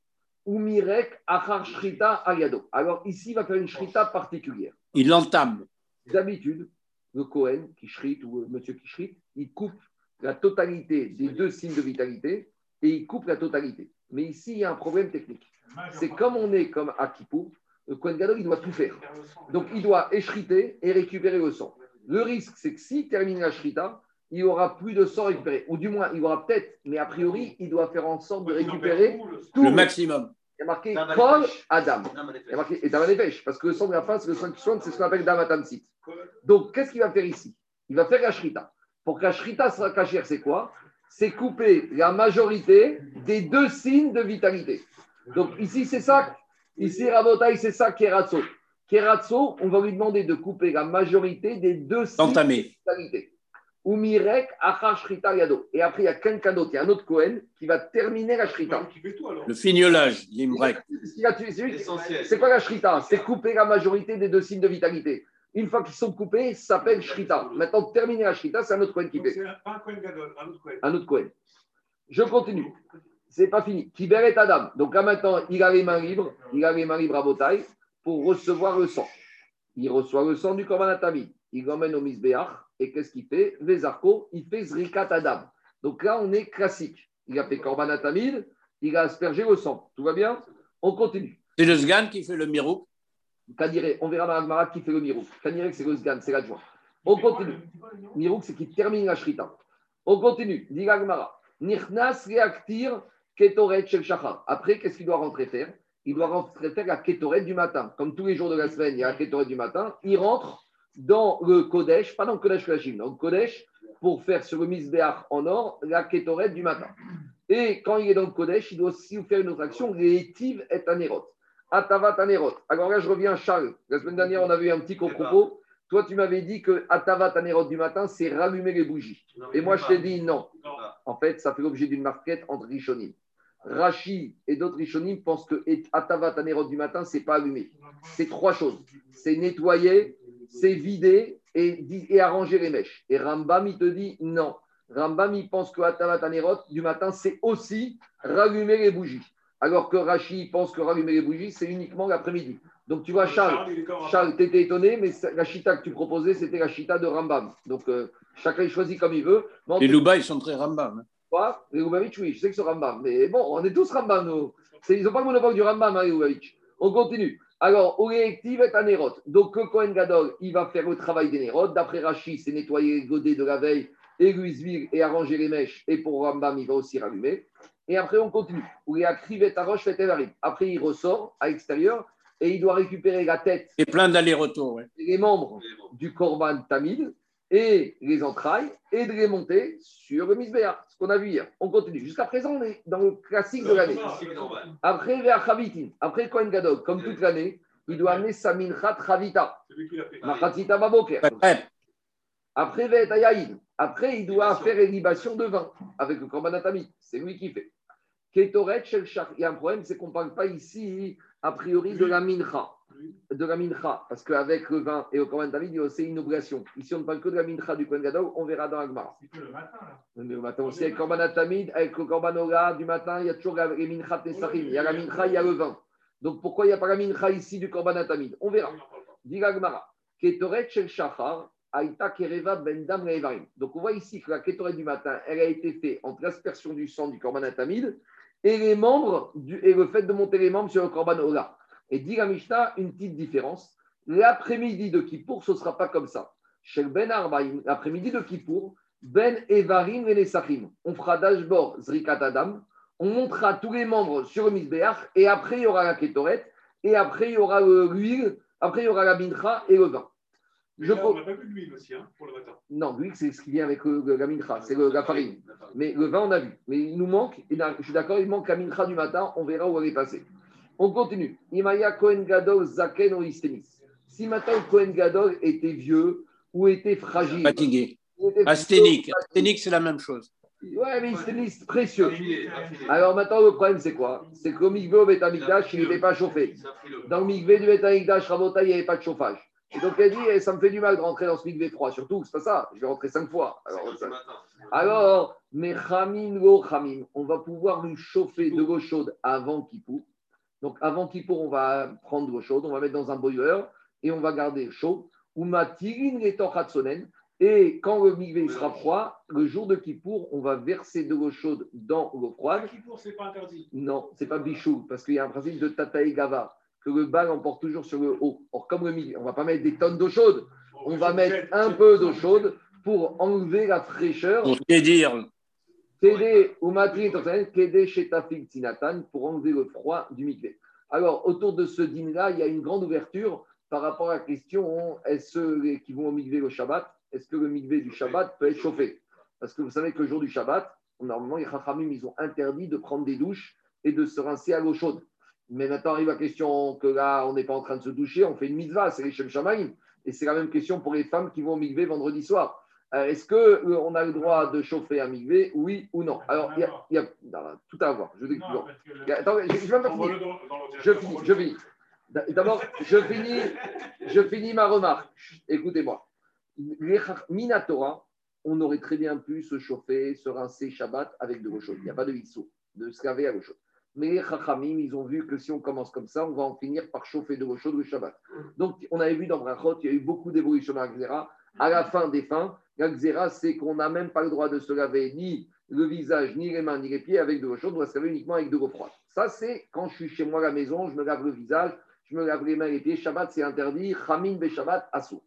ou Mirek, Achar Shrita Ayado. Alors ici, il va faire une Shrita particulière. Il l'entame. D'habitude, le Cohen qui shrite ou le monsieur qui shrite, il coupe la totalité des deux signes de vitalité et il coupe la totalité. Mais ici, il y a un problème technique. C'est comme on est comme à Kippour, le Cohen Gadol, il doit tout faire. Donc, il doit échriter et récupérer le sang. Le risque, c'est que s'il termine la shrita, il aura plus de sang récupéré. Ou du moins, il aura peut-être, mais a priori, il doit faire en sorte de récupérer tout. Le maximum. Il y a marqué Kol. Adam. Il y a marqué et Dama Nefesh, parce que le sang de la fin, c'est le sang qui soigne, c'est ce qu'on appelle Damatamsit. Donc, qu'est-ce qu'il va faire ici? Il va faire la shrita. Pour que la shrita sera cachère, c'est quoi? C'est couper la majorité des deux signes de vitalité. Donc, ici, c'est ça. Ici, Rabotai, c'est ça Keratso. Keratso, on va lui demander de couper la majorité des deux signes de Entamé. vitalité. Umirek, Achar Shrita Yado. Et après, il y a quelqu'un d'autre, il y a un autre Cohen qui va terminer la shrita. Le fignolage, l'imbrek. Ce qu'il a tué, c'est quoi la shrita? C'est couper la majorité des deux signes de vitalité. Une fois qu'ils sont coupés, ça s'appelle shrita. Maintenant, terminer la shrita, c'est un autre Cohen qui fait. c'est un- pas un Cohen Gadol, un autre Cohen. Un autre Cohen. Je continue. C'est pas fini. Kiber et Adam. Donc là maintenant, il a les mains libres, il a les mains libres à Botaï pour recevoir le sang. Il reçoit le sang du Korban. Il l'emmène au Misbéach. Et qu'est-ce qu'il fait? Vezarko, il fait Zrikat Adam. Donc là, on est classique. Il a fait Korban il a aspergé le sang. Tout va bien? On continue. C'est le Sgan qui fait le mirouk? Kanire, on verra dans Agmara qui fait le Mirouk. Kanire, c'est le Sgan, c'est l'adjoint. On continue. Mirouk, c'est qui termine la Shrita. On continue. Dit Agmara. Nirnas reaktir ketoret shel shachar. Après, qu'est-ce qu'il doit rentrer faire? Il doit rentrer faire la ketoret du matin. Comme tous les jours de la semaine, il y a la ketoret du matin. Il rentre dans le Kodesh, pas dans le Kodesh Kashim, dans le Kodesh, pour faire sur le Misbeach en or la ketoret du matin. Et quand il est dans le Kodesh, il doit aussi faire une autre action, les Tiv et Anerot. Atavat Anerot. Alors là, je reviens à Charles. La semaine dernière, on avait eu un petit propos. Toi, tu m'avais dit que Atavat Anerot du matin, c'est rallumer les bougies. Et moi, je t'ai dit non. En fait, ça fait l'objet d'une marquette entre Rishonim. Rashi et d'autres Rishonim pensent que Atavat Anerot du matin, c'est pas allumé. C'est trois choses. C'est nettoyer, c'est vider et, et arranger les mèches. Et Rambam, il te dit non. Rambam, il pense que Atavat Anerot du matin, c'est aussi rallumer les bougies. Alors que Rashi il pense que rallumer les bougies, c'est uniquement l'après-midi. Donc tu vois, Charles, Charles, tu étais étonné, mais la chita que tu proposais, c'était la chita de Rambam. Donc euh, chacun il choisit comme il veut. Les Louba, ils sont très rambam. hein. Cas, les Lubavitch, oui, je sais que c'est Rambam. Mais bon, on est tous Rambam, nous. Ils n'ont pas le monopole du Rambam, hein, les Lubavitch. On continue. Alors, Oreactive est un Nérot. Donc, le Kohen Gadol, il va faire le travail des Nérot. D'après Rashi, c'est nettoyer les godets de la veille et l'huile et arranger les mèches. Et pour Rambam, il va aussi rallumer. Et après, on continue. Oreactive est un roche, fait. Après, il ressort à l'extérieur et il doit récupérer la tête Et plein d'allers-retours. ouais. et les membres du Korban Tamid et les entrailles et de les monter sur le Misbéa, ce qu'on a vu hier. On continue. Jusqu'à présent, on est dans le classique de l'année. Après, vers Chavitin, après Kohen Gadol, comme toute l'année, il doit amener sa minchat Chavita, C'est lui qui l'a fait. Machatzita Baboker. Ouais, ouais. Après. Après, il doit faire une libation de vin avec le Korban Tamid. C'est lui qui fait. Il y a un problème, c'est qu'on ne parle pas ici, a priori, de la mincha. De la mincha. Parce qu'avec le vin et le y a aussi une obligation. Ici, on ne parle que de la mincha du Kohen Gadol. On verra dans Agmar. C'est que le matin, là. Le matin aussi, avec le Korban Tamid, avec le Korban du matin, il y a toujours les minchat Nesachim. Il y a la mincha, il y a le vin. Donc pourquoi il n'y a pas la mincha ici du Korban Tamid On verra. Dit l'Agmara. Ketoret Shel Shachar. Aïta Kereva Ben Dam Levarim. Donc on voit ici que la Ketoret du matin, elle a été faite entre l'aspersion du sang du Korban Tamid et les membres du, et le fait de monter les membres sur le Korban Ola. Et dit la Mishnah, une petite différence. L'après-midi de Kippour, ce ne sera pas comme ça. Chez Ben Arbaïm, l'après-midi de Kippour, Ben Evarim et les Sachim. On fera dashboard Zrikat Adam. On montera tous les membres sur le Misbeach et après il y aura la Ketoret et après il y aura le- l'huile, après il y aura la mincha et le vin. Je là, on n'a pas vu l'huile aussi, hein, pour le matin. Non, l'huile, c'est ce qui vient avec le- le- la mincha, c'est le- la farine. Mais le vin, on a vu. Mais il nous manque, et là, je suis d'accord, il manque la mincha du matin, on verra où elle est passée. On continue. Imaya Kohen Gadol Zaken ou. Si maintenant le Kohen Gadol était vieux ou était fragile, Fatigué. Asthénique. Asthénique, c'est la même chose. Ouais, mais liste précieux. Alors maintenant, le problème, c'est quoi? C'est que le mikvé au Beth Amikdash, il n'était pas chauffé. Dans le mikvé du Beth Amikdash, Rabota, il n'y avait pas de chauffage. Et donc, elle dit, eh, ça me fait du mal de rentrer dans ce mikvé froid. Surtout, c'est pas ça. Je vais rentrer cinq fois. Alors, ça- alors, mais Khamim lo Khamim, on va pouvoir lui chauffer de l'eau chaude avant Kippour. Donc, avant Kippour, on va prendre de l'eau chaude, on va mettre dans un boiler et on va garder chaud. Ou matirin les torchatsonen. Et quand le mikvé sera froid, le jour de Kippour, on va verser de l'eau chaude dans l'eau froide. Qui pour, c'est pas interdit. Non, c'est pas bichou, parce qu'il y a un principe de tata et gava, que le bal emporte toujours sur le haut. Or, comme le mikvé, on va pas mettre des tonnes d'eau chaude, on va mettre un peu d'eau chaude pour enlever la fraîcheur. Pour dire, Kédé ou matri, kédé shetafik tinatan, pour enlever le froid du mikvé. Alors, autour de ce dîner-là, il y a une grande ouverture par rapport à la question est-ce ceux qui vont au mikvé le Shabbat, est-ce que le mikvé du Shabbat peut être chauffé? Parce que vous savez que le jour du Shabbat, normalement, les Chachamim, ils ont interdit de prendre des douches et de se rincer à l'eau chaude. Mais maintenant arrive la question que là, on n'est pas en train de se doucher, on fait une mitzvah, c'est les Shem Shamaim. Et c'est la même question pour les femmes qui vont au mikvé vendredi soir. Euh, Est-ce qu'on a le droit de chauffer un mikvé, oui ou non? Alors, il y a, y tout à voir. Je explique. Non, le- Attends, je pas dans- dans Je finis, envoie-le. je finis. D'abord, je finis, je finis ma remarque. Écoutez-moi. Les Minatora, on aurait très bien pu se chauffer, se rincer Shabbat avec de l'eau chaude. Il n'y a pas de hitsou, de se laver à l'eau chaude. Mais les Chachamim, ils ont vu que si on commence comme ça, on va en finir par chauffer de l'eau chaude le Shabbat. Donc, on avait vu dans Brachot, il y a eu beaucoup d'évolutions dans la. À la fin des fins, la Xéra, c'est qu'on n'a même pas le droit de se laver ni le visage, ni les mains, ni les pieds avec de l'eau chaude. On doit se laver uniquement avec de l'eau froide. Ça, c'est quand je suis chez moi à la maison, je me lave le visage, je me lave les mains et les pieds. Shabbat, c'est interdit. Chamin be Shabbat, assour.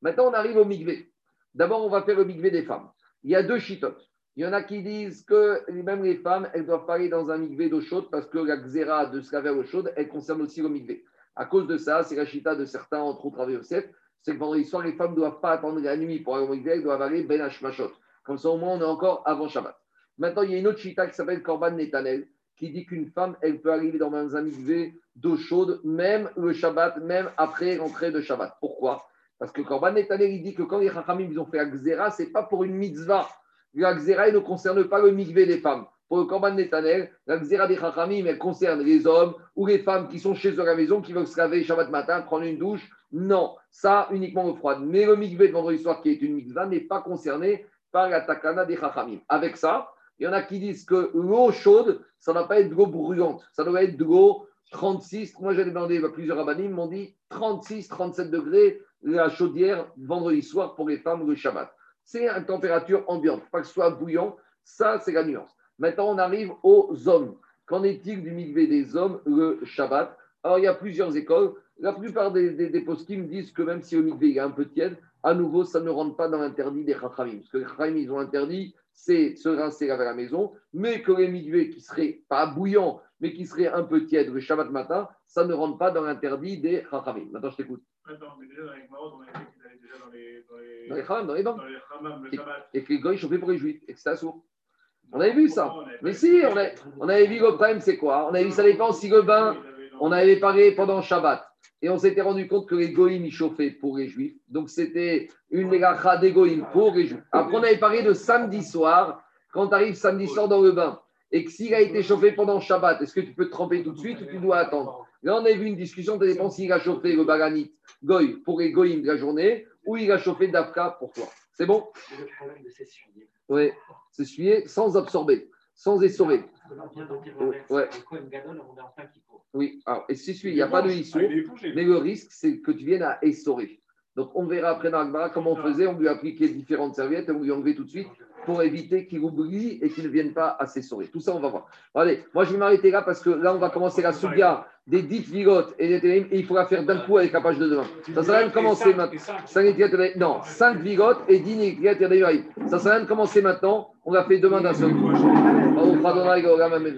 Maintenant, on arrive au mikvé. D'abord, on va faire le mikvé des femmes. Il y a deux chitotes. Il y en a qui disent que même les femmes, elles doivent pas aller dans un mikvé d'eau chaude parce que la xéra de se laver à l'eau chaude, elle concerne aussi le mikvé. À cause de ça, c'est la chita de certains, entre autres Yosef, c'est que vendredi soir, les femmes ne doivent pas attendre la nuit pour aller au mikvé, elles doivent aller ben hashmashot. Comme ça, au moins, on est encore avant Shabbat. Maintenant, il y a une autre chita qui s'appelle Korban Netanel, qui dit qu'une femme, elle peut arriver dans un mikvé d'eau chaude, même le Shabbat, même après l'entrée de Shabbat. Pourquoi? Parce que Korban Netanel, il dit que quand les Chachamim ils ont fait Xéra, ce n'est pas pour une mitzvah. La Xéra, elle ne concerne pas le mikvé des femmes. Pour le Korban Netanel, la Xéra des Chachamim, elle concerne les hommes ou les femmes qui sont chez eux à la maison, qui veulent se laver Shabbat matin, prendre une douche. Non, ça uniquement le froid. Mais le mikvé de vendredi soir, qui est une mitzvah, n'est pas concerné par la takana des Chachamim. Avec ça, il y en a qui disent que l'eau chaude, ça ne va pas être de l'eau brûlante, ça doit être de l'eau 36. Moi, j'ai demandé à plusieurs rabbins, ils m'ont dit 36, 37 degrés la chaudière vendredi soir pour les femmes le Shabbat. C'est une température ambiante, pas que ce soit bouillant. Ça, c'est la nuance. Maintenant, on arrive aux hommes. Qu'en est-il du mikvé des hommes le Shabbat? Alors, il y a plusieurs écoles. La plupart des, des, des poskim disent que même si le mikvé est un peu tiède, à nouveau, ça ne rentre pas dans l'interdit des Chachamim. Parce que les Chachamim, ils ont interdit, c'est se rincer à la maison, mais que les mikvés qui seraient pas bouillants, mais qui seraient un peu tièdes le Shabbat matin, ça ne rentre pas dans l'interdit des Chachamim. Maintenant, je t'écoute. Attends, mais déjà dans les on avait dit déjà dans les. Dans les, les le Et, que les goïs chauffaient pour les juifs, et que c'était assourd. On avait vu ça. Avait Mais si, on, a- on avait vu le problème, c'est quoi? On avait vu, ça dépend si le bain, on avait parlé pendant Shabbat. Et on s'était rendu compte que les goïms, ils chauffaient pour les juifs. Donc c'était une mégacha des goïms pour les juifs. Après, on avait parlé de samedi soir, quand tu arrives samedi soir dans le bain. Et que s'il a été chauffé pendant Shabbat, est-ce que tu peux te tremper tout de suite ou tu dois attendre? Là, on avait vu une discussion, ça dépend s'il a chauffé le baganit goï pour les goïms de la journée ou il a chauffé d'Afka pour toi. C'est bon? Le problème de s'essuyer. Oui, s'essuyer sans absorber, sans essorer. Ouais. Oui, alors, et s'essuyer, il n'y a pas de hissou, Ah, mais le risque, c'est que tu viennes à essorer. Donc, on verra après dans Agmara comment on faisait. On lui a appliqué différentes serviettes et on lui a enlevé tout de suite pour éviter qu'il oublie et qu'il ne vienne pas à s'essorer. Tout ça, on va voir. Allez, moi, je vais m'arrêter là parce que là, on va commencer la sugia des dix vigotes et des et il faut la faire d'un coup avec la page de demain. Ça sert à rien de commencer maintenant. Non, 5 vigotes et 10 Netilat Yadayim. Ça sert à rien de commencer maintenant. On l'a fait demain d'un seul coup. Goram Amen.